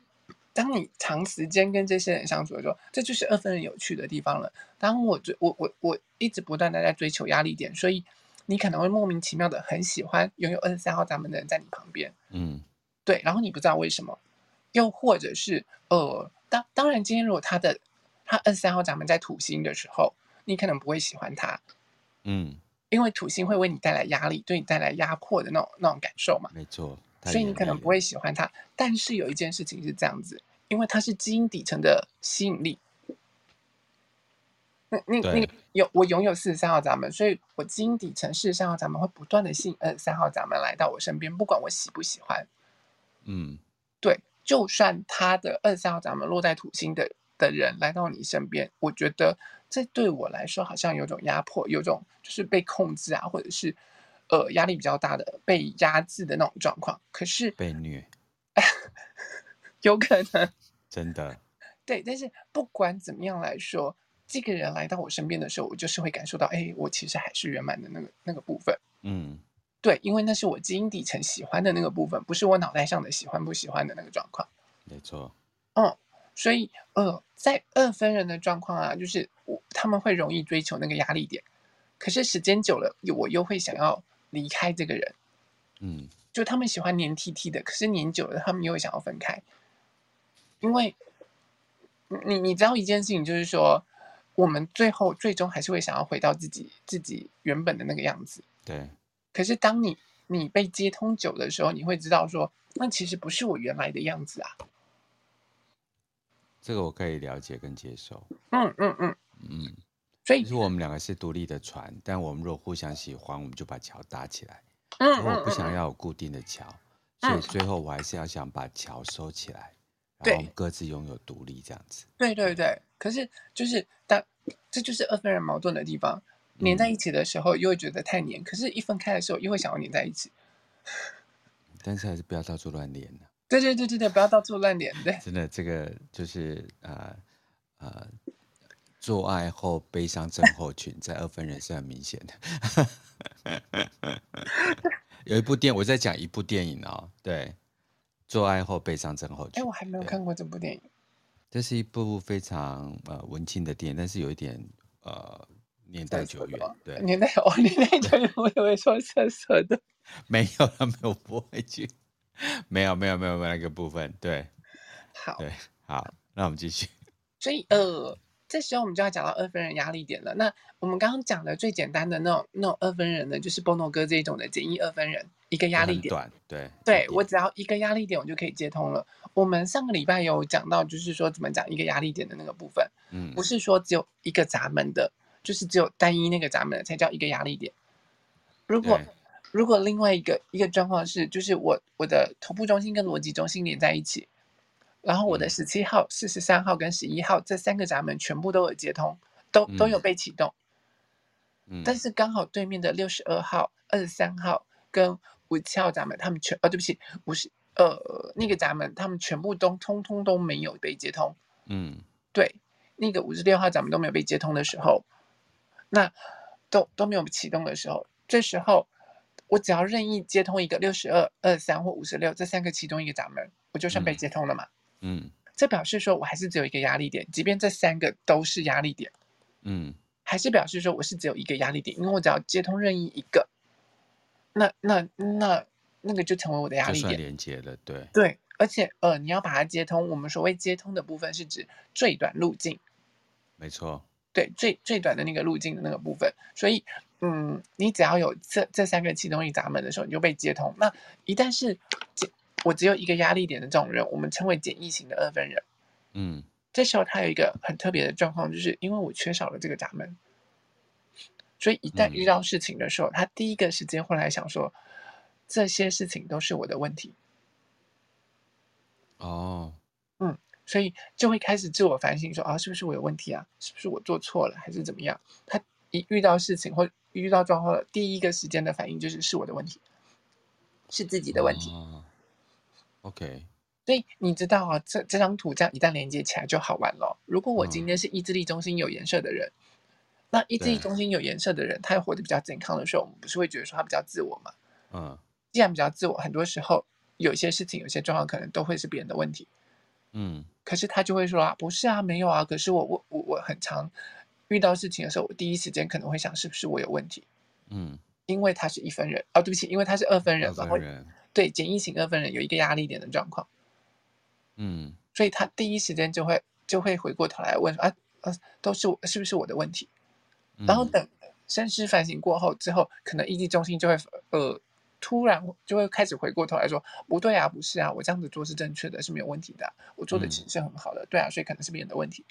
当你长时间跟这些人相处的时候，这就是二分人有趣的地方了。当我追我我我一直不断的在追求压力点，所以你可能会莫名其妙的很喜欢拥有二十三号闸门的人在你旁边。嗯，对，然后你不知道为什么，又或者是呃，当当然今天如果他的他二十三号闸门在土星的时候。你可能不会喜欢他，嗯，因为土星会为你带来压力，对你带来压迫的那种那种感受嘛，没错，所以你可能不会喜欢他。但是有一件事情是这样子，因为它是基因底层的吸引力。那那那有我拥有四十三号闸门，所以我基因底层四十三号闸门会不断的吸引二十三号闸门来到我身边，不管我喜不喜欢。嗯，对，就算他的二十三号闸门落在土星的的人来到你身边，我觉得。这对我来说好像有种压迫，有种就是被控制啊，或者是呃压力比较大的被压制的那种状况。可是被虐，有可能真的对。但是不管怎么样来说，这个人来到我身边的时候，我就是会感受到，哎，我其实还是圆满的那个那个部分。嗯，对，因为那是我基因底层喜欢的那个部分，不是我脑袋上的喜欢不喜欢的那个状况。没错。嗯。所以，呃，在二分人的状况啊，就是我他们会容易追求那个压力点，可是时间久了，我又会想要离开这个人，嗯，就他们喜欢黏 T T 的，可是黏久了，他们又会想要分开，因为，你你知道一件事情，就是说，我们最后最终还是会想要回到自己自己原本的那个样子，对。可是当你你被接通久的时候，你会知道说，那其实不是我原来的样子啊。这个我可以了解跟接受。嗯嗯嗯嗯，所以如果我们两个是独立的船，但我们如果互相喜欢，我们就把桥搭起来。嗯，我不想要有固定的桥，嗯，所以最后我还是要想把桥收起来，嗯，然后各自拥有独立这样子。对对对，可是就是当这就是二分人矛盾的地方，黏在一起的时候又会觉得太黏，嗯，可是一分开的时候又会想要黏在一起。但是还是不要到处乱黏对对对对对，不要到处乱连。对，真的，这个就是呃呃，做爱后悲伤症候群，在二分人是很明显的。有一部电，我在讲一部电影哦，对，做爱后悲伤症候群。哎，我还没有看过这部电影。这是一部非常呃文青的电影，但是有一点呃年代久远。对，年代哦，年代久远，我以为说色色的。没有了，没有播回去。没有没有没有没有那个部分，对，好，对，好，那我们继续。所以呃，这时候我们就要讲到二分人压力点了。那我们刚刚讲的最简单的那种那种二分人呢，就是波诺哥这一种的简易二分人，一个压力点，短，对，对我只要一个压力点，我就可以接通了。我们上个礼拜有讲到，就是说怎么讲一个压力点的那个部分，嗯，不是说只有一个闸门的，就是只有单一那个闸门的才叫一个压力点。如果如果另外一个一个状况是，就是我我的头部中心跟逻辑中心连在一起，然后我的十七号、四十三号跟十一号这三个闸门全部都有接通，都都有被启动。嗯，但是刚好对面的六十二号、二十三号跟五十七号闸门，他们全呃、哦、对不起，五十呃那个闸门，他们全部都通通都没有被接通。嗯，对，那个五十六号闸门都没有被接通的时候，那都都没有启动的时候，这时候。我只要任意接通一个六十二、二十三或五十六这三个其中一个闸门，我就算被接通了嘛。嗯，这表示说我还是只有一个压力点，即便这三个都是压力点，嗯，还是表示说我是只有一个压力点，因为我只要接通任意一个，那那那那个就成为我的压力点，连接了，对。对，而且呃，你要把它接通，我们所谓接通的部分是指最短路径，没错，对，最最短的那个路径的那个部分，所以。嗯，你只要有这这三个启动力闸门的时候，你就被接通。那一旦是我只有一个压力点的这种人，我们称为简易型的二分人。嗯，这时候他有一个很特别的状况，就是因为我缺少了这个闸门，所以一旦遇到事情的时候，嗯、他第一个时间会来想说：这些事情都是我的问题。哦，嗯，所以就会开始自我反省说，说啊，是不是我有问题啊？是不是我做错了，还是怎么样？他一遇到事情或遇到状况了，第一个时间的反应就是是我的问题，是自己的问题。哦、OK。所以你知道啊，这这张图这样一旦连接起来就好玩了。如果我今天是意志力中心有颜色的人，嗯、那意志力中心有颜色的人，他活得比较健康的时候，我们不是会觉得说他比较自我吗？嗯，既然比较自我，很多时候有些事情、有些状况可能都会是别人的问题。嗯，可是他就会说啊，不是啊，没有啊。可是我我我我很常遇到事情的时候，我第一时间可能会想，是不是我有问题？嗯，因为他是一分人哦，对不起，因为他是二分人，二分人，然后对简易型二分人有一个压力点的状况。嗯，所以他第一时间就会就会回过头来问说啊啊，都是我是不是我的问题？嗯、然后等深思反省过后之后，可能意志中心就会呃突然就会开始回过头来说不对啊，不是啊，我这样子做是正确的，是没有问题的，我做的其实是很好的，嗯、对啊，所以可能是别人的问题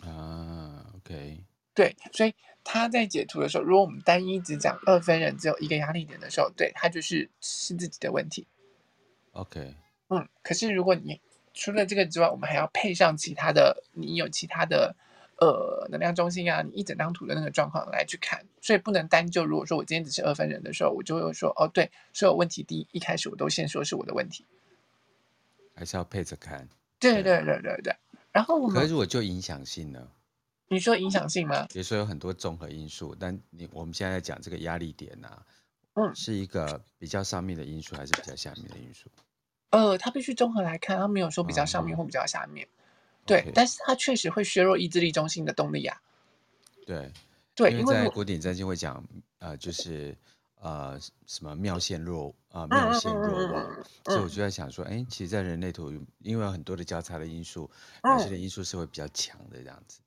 啊。OK，对，所以他在解图的时候，如果我们单一只讲二分人只有一个压力点的时候，对他就是是自己的问题。OK，嗯，可是如果你除了这个之外，我们还要配上其他的，你有其他的呃能量中心啊，你一整张图的那个状况来去看，所以不能单就。如果说我今天只是二分人的时候，我就会说哦，对，所有问题第一一开始我都先说是我的问题，还是要配着看。对对对对对。然后我们，可是我就影响性呢？你说影响性吗？比如说有很多综合因素，但你我们现在在讲这个压力点啊，嗯，是一个比较上面的因素还是比较下面的因素？呃，它必须综合来看，它没有说比较上面或比较下面，嗯、对.但是它确实会削弱意志力中心的动力啊。对，对，因为在古典占星会讲，呃，就是呃什么妙线弱啊、呃，妙线弱旺，嗯、所以我就在想说，哎、欸，其实，在人类图，因为有很多的交叉的因素，有些的因素是会比较强的这样子，对，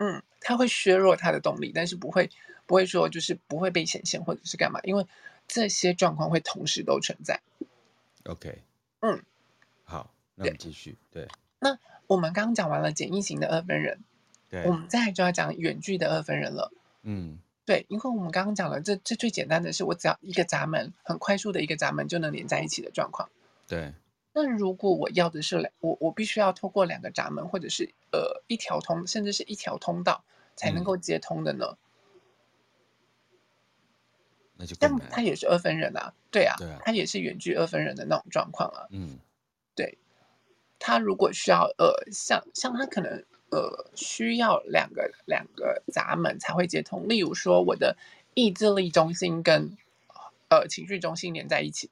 嗯，它会削弱它的动力，但是不会不会说就是不会被显现或者是干嘛，因为这些状况会同时都存在。OK。嗯，好，那我们继续。对，对，那我们刚刚讲完了简易型的二分人，对，我们再来就要讲远距的二分人了。嗯，对，因为我们刚刚讲了，这这最简单的是，我只要一个闸门，很快速的一个闸门就能连在一起的状况。对，那如果我要的是两，我我必须要透过两个闸门，或者是呃一条通，甚至是一条通道才能够接通的呢？嗯那就但他也是二分人啊，对啊，对啊，他也是远距二分人的那种状况啊。嗯，对，他如果需要呃，像像他可能呃需要两个两个闸门才会接通，例如说我的意志力中心跟呃情绪中心连在一起，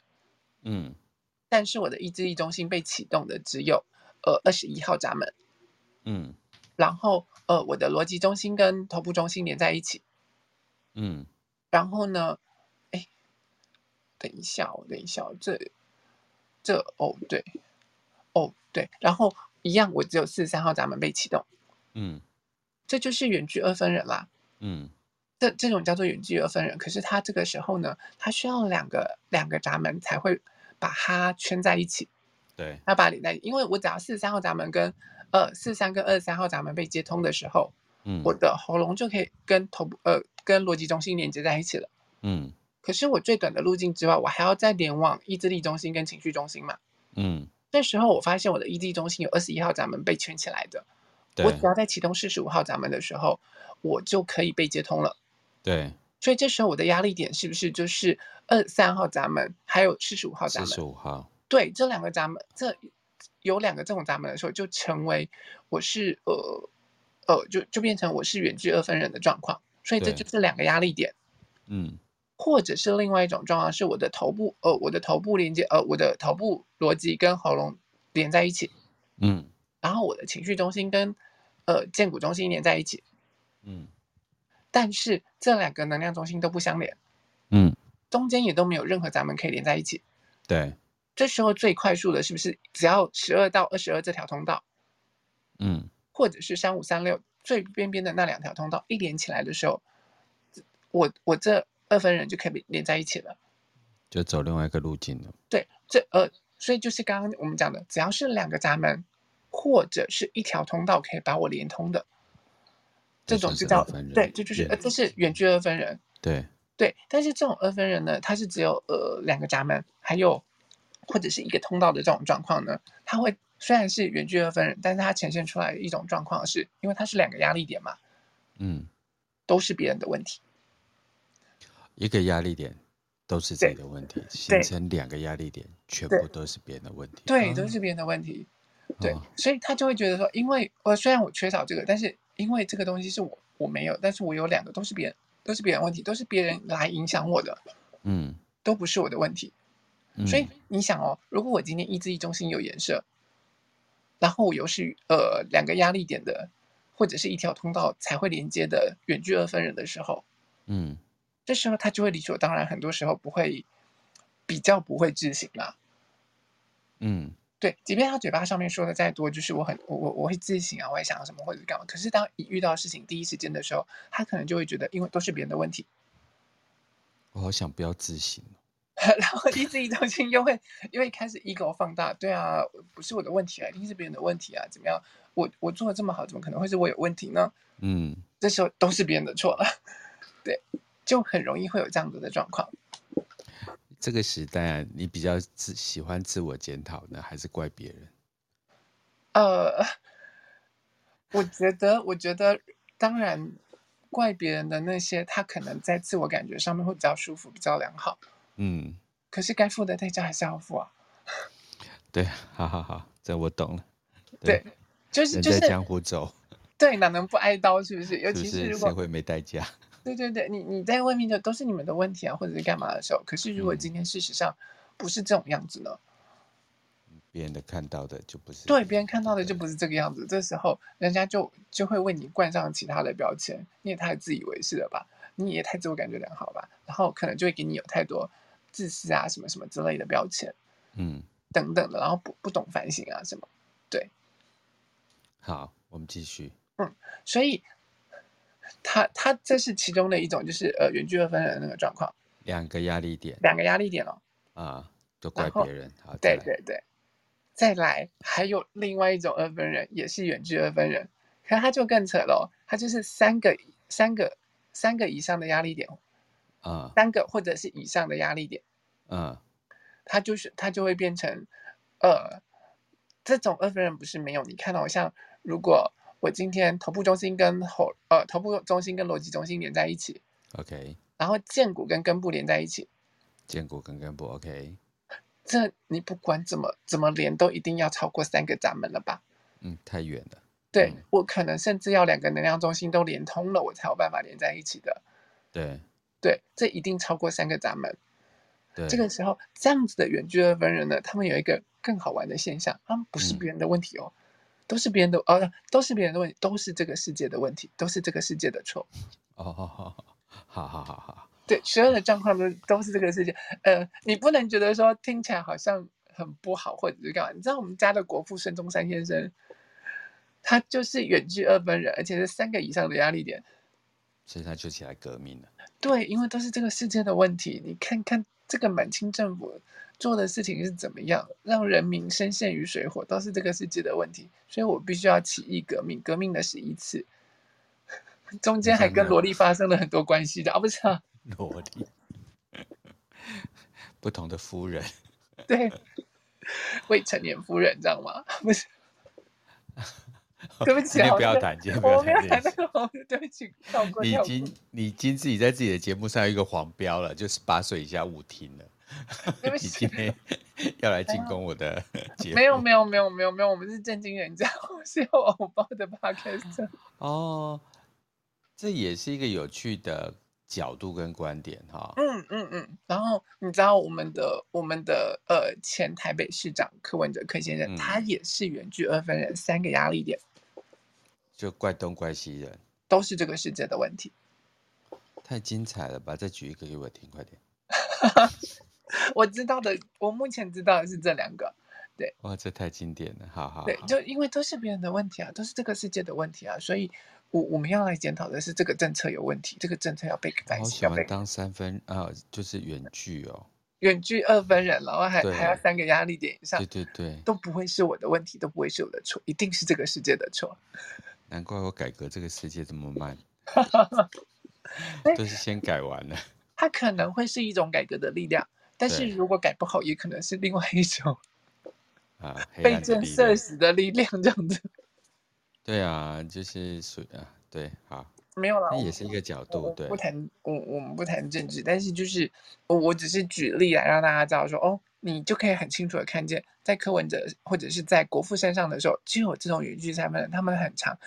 嗯，但是我的意志力中心被启动的只有呃二十一号闸门，嗯，然后呃我的逻辑中心跟头部中心连在一起，嗯，然后呢？哎等一下，我等一下，这这哦对，哦对，然后一样，我只有四十三号闸门被启动，嗯，这就是远距二分人啦，嗯，这这种叫做远距二分人，可是他这个时候呢，他需要两个两个闸门才会把它圈在一起，对，要把它连在一起，因为我只要四十三号闸门跟呃四十三跟二十三号闸门被接通的时候，嗯，我的喉咙就可以跟头部呃跟逻辑中心连接在一起了，嗯。可是我最短的路径之外，我还要再连往意志力中心跟情绪中心嘛？嗯，那时候我发现我的意志力中心有二十一号闸门被圈起来的，对。我只要在启动四十五号闸门的时候，我就可以被接通了。对，所以这时候我的压力点是不是就是二三号闸门还有四十五号闸门？四十五号。对，这两个闸门，这有两个这种闸门的时候，就成为我是呃呃，就就变成我是远距二分人的状况。所以这就是两个压力点。嗯。或者是另外一种状况，是我的头部，呃，我的头部连接，呃，我的头部逻辑跟喉咙连在一起，嗯，然后我的情绪中心跟，呃，荐骨中心连在一起，嗯，但是这两个能量中心都不相连，嗯，中间也都没有任何闸门可以连在一起，对，这时候最快速的是不是只要十二到二十二这条通道，嗯，或者是三五三六最边边的那两条通道一连起来的时候，我我这。二分人就可以连在一起了，就走另外一个路径了。对，这呃，所以就是刚刚我们讲的，只要是两个闸门或者是一条通道可以把我连通的，这种就叫对，这就是呃，这是远距二分人。对，对，但是这种二分人呢，他是只有呃两个闸门，还有或者是一个通道的这种状况呢，他会虽然是远距二分人，但是他呈现出来的一种状况是，因为他是两个压力点嘛，嗯，都是别人的问题，一个压力点都是自己的问题，形成两个压力点，全部都是别人的问题，对，都是别人的问题，对，所以他就会觉得说，因为我虽然我缺少这个，但是因为这个东西是我我没有，但是我有两个都是别人。都是别人问题，都是别人来影响我的，嗯，都不是我的问题。嗯、所以你想哦，如果我今天意志力中心有颜色，然后我又是呃两个压力点的，或者是一条通道才会连接的远距二分人的时候，嗯，这时候他就会理所当然，很多时候不会比较不会置信啦，嗯。对，即便他嘴巴上面说的再多，就是我很我我我会自省啊，我会想什么或者是干嘛。可是当一遇到事情第一时间的时候，他可能就会觉得，因为都是别人的问题。我好想不要自省。然后一自己中心又会因为开始 ego 放大，对啊，不是我的问题啊，一定是别人的问题啊，怎么样？我我做的这么好，怎么可能会是我有问题呢？嗯，这时候都是别人的错了，对，就很容易会有这样子的状况。这个时代啊，你比较自喜欢自我检讨呢，还是怪别人？呃，我觉得，我觉得，当然，怪别人的那些，他可能在自我感觉上面会比较舒服，比较良好。嗯。可是该付的代价还是要付啊。对，好好好，这我懂了。对，对就是就是在江湖走。对，哪能不挨刀？是不是？尤其是如果社会没代价。对对对，你你在外面的都是你们的问题啊，或者是干嘛的时候，可是如果今天事实上不是这种样子呢？别人的看到的就不是对，别人看到的就不是这个样子，这时候人家就就会为你冠上其他的标签，你也太自以为是了吧？你也太自我感觉良好吧？然后可能就会给你有太多自私啊什么什么之类的标签，嗯，等等的，然后不不懂反省啊什么，对。好，我们继续。嗯，所以。他他这是其中的一种，就是呃远距二分人的那个状况，两个压力点，两个压力点哦，啊，都怪别人，好，对对对，再来还有另外一种二分人，也是远距二分人，可是他就更扯了，他就是三个三个三个以上的压力点，啊，三个或者是以上的压力点，嗯，他就是他就会变成，呃，这种二分人不是没有，你看到像如果。我今天头部中心跟后呃头部中心跟逻辑中心连在一起，OK，然后荐骨跟根部连在一起，荐骨跟根部 OK，这你不管怎么怎么连都一定要超过三个闸门了吧？嗯，太远了。对、嗯、我可能甚至要两个能量中心都连通了，我才有办法连在一起的。对对，这一定超过三个闸门。对，这个时候这样子的远距二分人呢，他们有一个更好玩的现象，他们不是别人的问题哦。嗯都是别人的哦，都是别人的问题，都是这个世界的问题，都是这个世界的错。哦，好好好好好好，对，所有的状况都都是这个世界。呃，你不能觉得说听起来好像很不好，或者是干嘛？你知道我们家的国父孙中山先生，他就是远距二分人，而且是三个以上的压力点，所以他就起来革命了。对，因为都是这个世界的问题。你看看这个满清政府。做的事情是怎么样，让人民深陷于水火，都是这个世界的问题，所以我必须要起义革命，革命的是一次，中间还跟萝莉发生了很多关系的啊，不是啊，萝莉，不同的夫人，对，未成年夫人，知道吗？不是，对不起，不要谈，今天不要谈这个，对不起，你已经你已经自己在自己的节目上有一个黄标了，就十八岁以下勿听了。对不起，你今天要来进攻我的 节目？没有没有没有没有没有，我们是正经人家，我是有偶包的 podcast。哦，这也是一个有趣的角度跟观点哈。嗯嗯嗯，然后你知道我们的我们的呃前台北市长柯文哲柯先生，嗯、他也是远距二分人，三个压力点，就怪东怪西人，都是这个世界的问题。太精彩了吧！再举一个给我听，快点。我知道的，我目前知道的是这两个，对。哇，这太经典了，好好，好。对，就因为都是别人的问题啊，都是这个世界的问题啊，所以我我们要来检讨的是这个政策有问题，这个政策要被改。我喜欢当三分啊，就是远距哦，远距二分人，然后还还要三个压力点以上，对对对，都不会是我的问题，都不会是我的错，一定是这个世界的错。难怪我改革这个世界这么慢，都是先改完了。它可能会是一种改革的力量，但是如果改不好，也可能是另外一种啊被震慑死的力量，这样子。对啊，就是属啊，对，好，没有啦，那也是一个角度，对，不谈我我们不谈政治，但是就是我我只是举例来让大家知道说，哦，你就可以很清楚的看见，在柯文哲或者是在国父身上的时候，就有这种远距三分人，他们很常，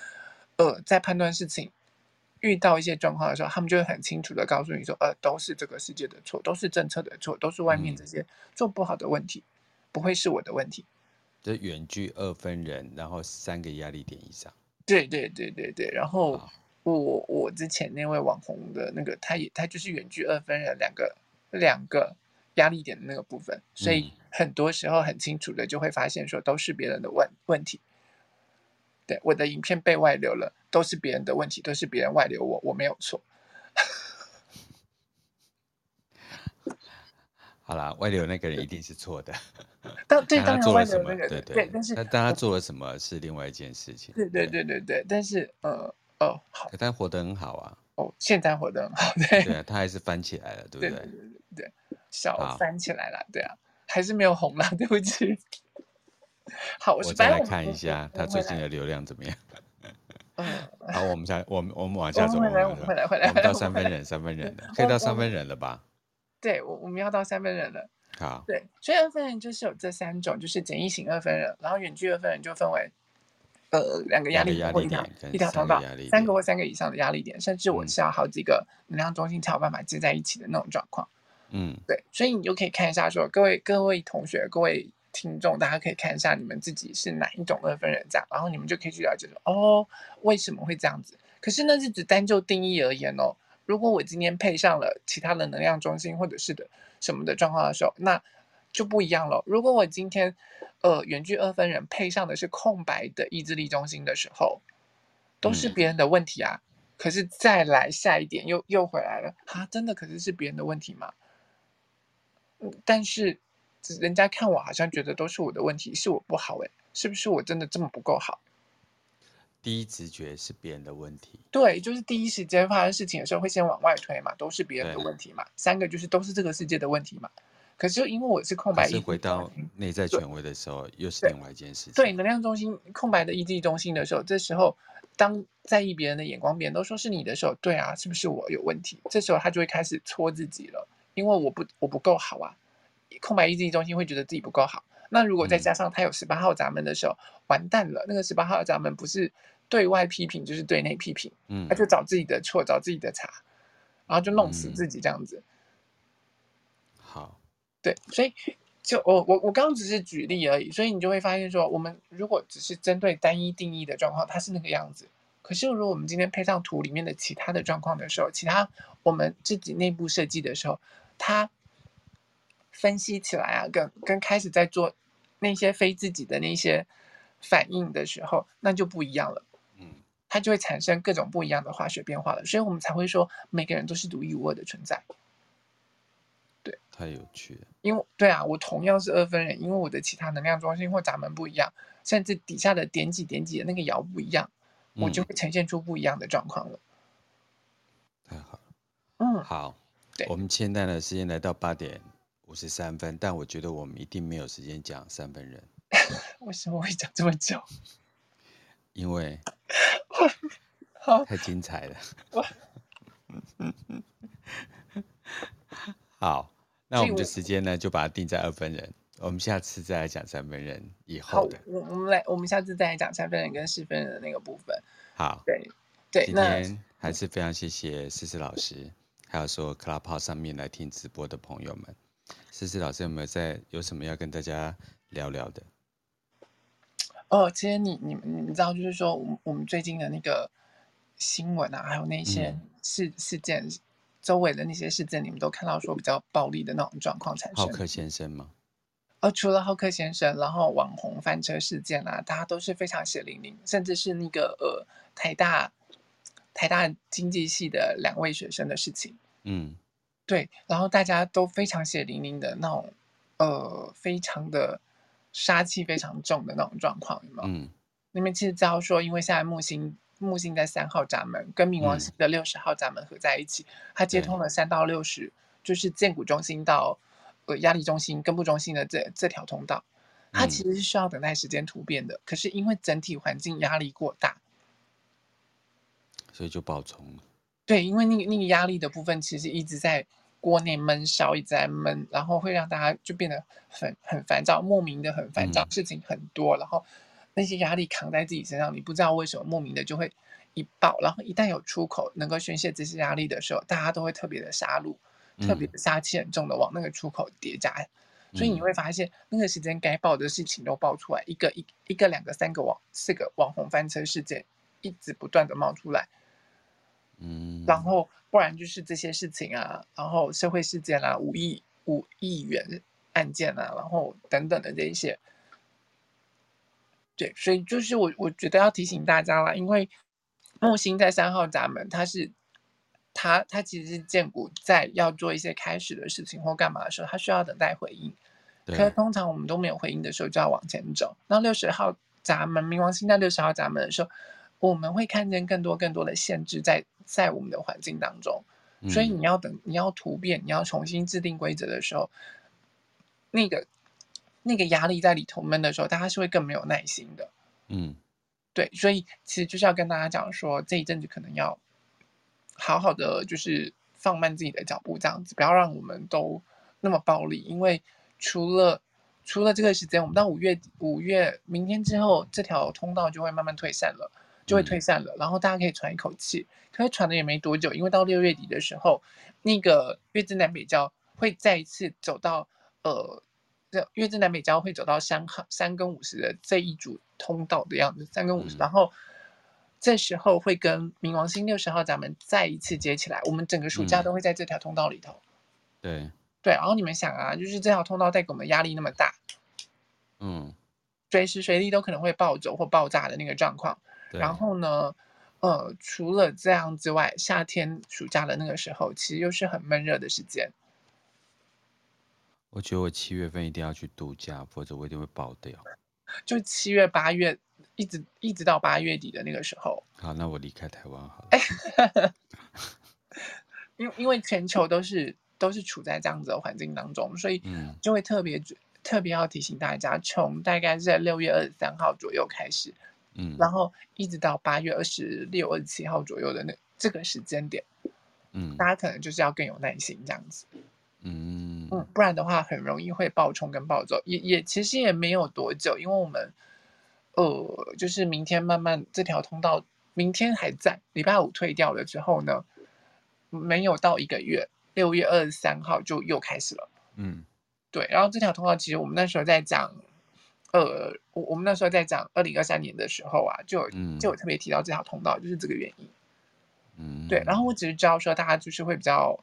呃，在判断事情遇到一些状况的时候，他们就会很清楚的告诉你说，呃，都是这个世界的错，都是政策的错，都是外面这些做不好的问题，嗯、不会是我的问题。这远距二分人，然后三个压力点以上。对对对对对，然后我我之前那位网红的那个，他也他就是远距二分人，两个两个压力点的那个部分，所以很多时候很清楚的就会发现说都是别人的问问题。对，我的影片被外流了，都是别人的问题，都是别人外流我，我没有错。好啦，外流那个人一定是错的。当对，当然外流那个对对，对，但是但他做了什么是另外一件事情。对对对对对，但是呃哦好，他活得很好啊。哦，现在活得很好，对。对啊，他还是翻起来了，对不对？对对对，小翻起来了，对啊，还是没有红了，对不起。好，我再来看一下他最近的流量怎么样。嗯，好，我们下我们我们往下走，回来回来回来，我们到三分人三分人了，可以到三分人了吧？对，我我们要到三分人了。好，对，所以二分人就是有这三种，就是简易型二分人，然后远距二分人就分为，呃，两个压力点或一条一条通道，三个或三个以上的压力点，甚至我是要好几个能量中心才有办法接在一起的那种状况。嗯，对，所以你就可以看一下说，各位各位同学、各位听众，大家可以看一下你们自己是哪一种二分人这样，然后你们就可以去了解说，哦，为什么会这样子？可是那是只单就定义而言哦。如果我今天配上了其他的能量中心或者是的什么的状况的时候，那就不一样了。如果我今天呃远距二分人配上的是空白的意志力中心的时候，都是别人的问题啊。嗯、可是再来下一点又又回来了啊，真的可是是别人的问题吗？嗯，但是人家看我好像觉得都是我的问题，是我不好诶，是不是我真的这么不够好？第一直觉是别人的问题，对，就是第一时间发生事情的时候会先往外推嘛，都是别人的问题嘛。三个就是都是这个世界的问题嘛。可是因为我是空白，是回到内在权威的时候，又是另外一件事情。对，能量中心空白的意志中心的时候，这时候当在意别人的眼光，别人都说是你的时候，对啊，是不是我有问题？这时候他就会开始戳自己了，因为我不我不够好啊。空白意志力中心会觉得自己不够好。那如果再加上他有十八号闸门的时候，嗯、完蛋了，那个十八号闸门不是。对外批评就是对内批评，嗯，他就找自己的错，找自己的茬，然后就弄死自己这样子。嗯、好，对，所以就我我我刚刚只是举例而已，所以你就会发现说，我们如果只是针对单一定义的状况，它是那个样子。可是如果我们今天配上图里面的其他的状况的时候，其他我们自己内部设计的时候，它分析起来啊，跟跟开始在做那些非自己的那些反应的时候，那就不一样了。它就会产生各种不一样的化学变化了，所以我们才会说每个人都是独一无二的存在。对，太有趣了。因为对啊，我同样是二分人，因为我的其他能量中心或闸门不一样，甚至底下的点几点几的那个爻不一样，我就会呈现出不一样的状况了。太好了，嗯，好，对，我们现在的时间来到八点五十三分，但我觉得我们一定没有时间讲三分人。为什么会讲这么久？因为。好，太精彩了。好，那我们的时间呢，就把它定在二分人。我们下次再来讲三分人以后的。我我们来，我们下次再来讲三分人跟四分人的那个部分。好，对对。今天还是非常谢谢思思老师，还有说 Clubhouse 上面来听直播的朋友们。思思老师有没有在有什么要跟大家聊聊的？哦，其实你你你知道，就是说，我我们最近的那个新闻啊，还有那些事、嗯、事件，周围的那些事件，你们都看到说比较暴力的那种状况产生。浩克先生吗？哦，除了浩克先生，然后网红翻车事件啊，大家都是非常血淋淋，甚至是那个呃台大台大经济系的两位学生的事情。嗯，对，然后大家都非常血淋淋的那种，呃，非常的。杀气非常重的那种状况，有没有？嗯，你们其实知道说，因为现在木星木星在三号闸门，跟冥王星的六十号闸门合在一起，嗯、它接通了三到六十，就是建骨中心到呃压力中心、根部中心的这这条通道，它其实是需要等待时间突变的。嗯、可是因为整体环境压力过大，所以就爆冲了。对，因为那个那个压力的部分其实一直在锅内闷烧，一直在闷，然后会让大家就变得很很烦躁，莫名的很烦躁，嗯、事情很多，然后。那些压力扛在自己身上，你不知道为什么莫名的就会一爆，然后一旦有出口能够宣泄这些压力的时候，大家都会特别的杀戮，嗯、特别的杀气很重的往那个出口叠加，嗯、所以你会发现那个时间该爆的事情都爆出来，一个一一个两个三个网四个网红翻车事件一直不断的冒出来，嗯，然后不然就是这些事情啊，然后社会事件啊，五亿五亿元案件啊，然后等等的这一些。对，所以就是我我觉得要提醒大家啦，因为木星在三号闸门，它是它它其实是建骨在要做一些开始的事情或干嘛的时候，它需要等待回应。对可是通常我们都没有回应的时候，就要往前走。那六十号闸门，冥王星在六十号闸门的时候，我们会看见更多更多的限制在在我们的环境当中。所以你要等，你要突变，你要重新制定规则的时候，那个。那个压力在里头闷的时候，大家是会更没有耐心的。嗯，对，所以其实就是要跟大家讲说，这一阵子可能要好好的，就是放慢自己的脚步，这样子不要让我们都那么暴力。因为除了除了这个时间，我们到五月五月明天之后，这条通道就会慢慢退散了，就会退散了，嗯、然后大家可以喘一口气。可是喘的也没多久，因为到六月底的时候，那个月之南北交会再一次走到呃。这月之南北交会走到三号三跟五十的这一组通道的样子，三跟五十，嗯、然后这时候会跟冥王星六十号咱们再一次接起来，我们整个暑假都会在这条通道里头。对对，然后你们想啊，就是这条通道带给我们压力那么大，嗯，随时随地都可能会暴走或爆炸的那个状况。对然后呢，呃，除了这样之外，夏天暑假的那个时候，其实又是很闷热的时间。我觉得我七月份一定要去度假，否则我一定会爆掉。就七月、八月，一直一直到八月底的那个时候。好，那我离开台湾好了。因为因为全球都是都是处在这样子的环境当中，所以就会特别、嗯、特别要提醒大家，从大概是在六月二十三号左右开始，嗯，然后一直到八月二十六、二十七号左右的那这个时间点，嗯，大家可能就是要更有耐心这样子。嗯嗯，不然的话很容易会暴冲跟暴走，也也其实也没有多久，因为我们呃，就是明天慢慢这条通道明天还在，礼拜五退掉了之后呢，没有到一个月，六月二十三号就又开始了。嗯，对，然后这条通道其实我们那时候在讲，呃，我我们那时候在讲二零二三年的时候啊，就有就有特别提到这条通道，就是这个原因。嗯，对，然后我只是知道说大家就是会比较。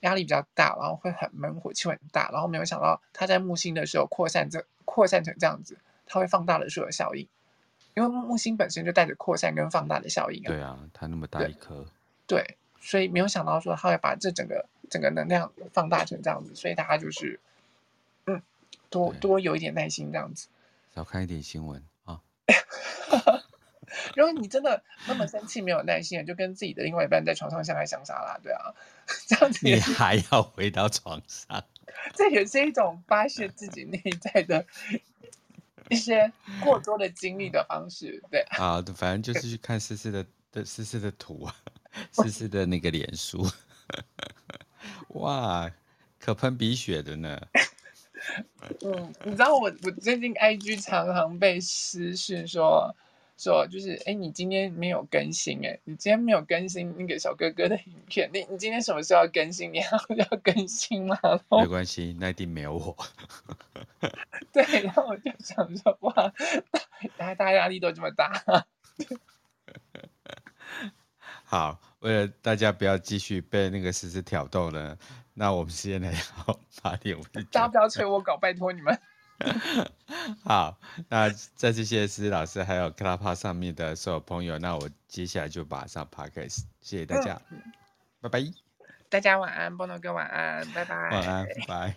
压力比较大，然后会很闷，火气很大，然后没有想到它在木星的时候扩散这扩散成这样子，它会放大了所有效应，因为木星本身就带着扩散跟放大的效应啊。对啊，它那么大一颗。对，所以没有想到说它会把这整个整个能量放大成这样子，所以大家就是，嗯，多多有一点耐心这样子，少看一点新闻啊。如果你真的那么生气，没有耐心，就跟自己的另外一半在床上相爱相杀啦，对啊，这样子。你还要回到床上，这也是一种发泄自己内在的一些过多的经历的方式，对。啊，反正就是去看思思的的思思的图啊，思思的那个脸书，哇，可喷鼻血的呢。嗯，你知道我我最近 IG 常常被私讯说。说就是，哎，你今天没有更新，哎，你今天没有更新那个小哥哥的影片，你你今天什么时候要更新？你还要 要更新吗？没关系，那一定没有我。对，然后我就想说，哇，大家压力都这么大。好，为了大家不要继续被那个思思挑逗了，那我们现在要八点五十。大家不要催我搞，拜托你们。好，那再次谢谢老师，还有 Clubhouse 上面的所有朋友。那我接下来就马上 Podcast，谢谢大家，嗯、拜拜。大家晚安，波诺哥晚安，拜拜。晚安，拜拜。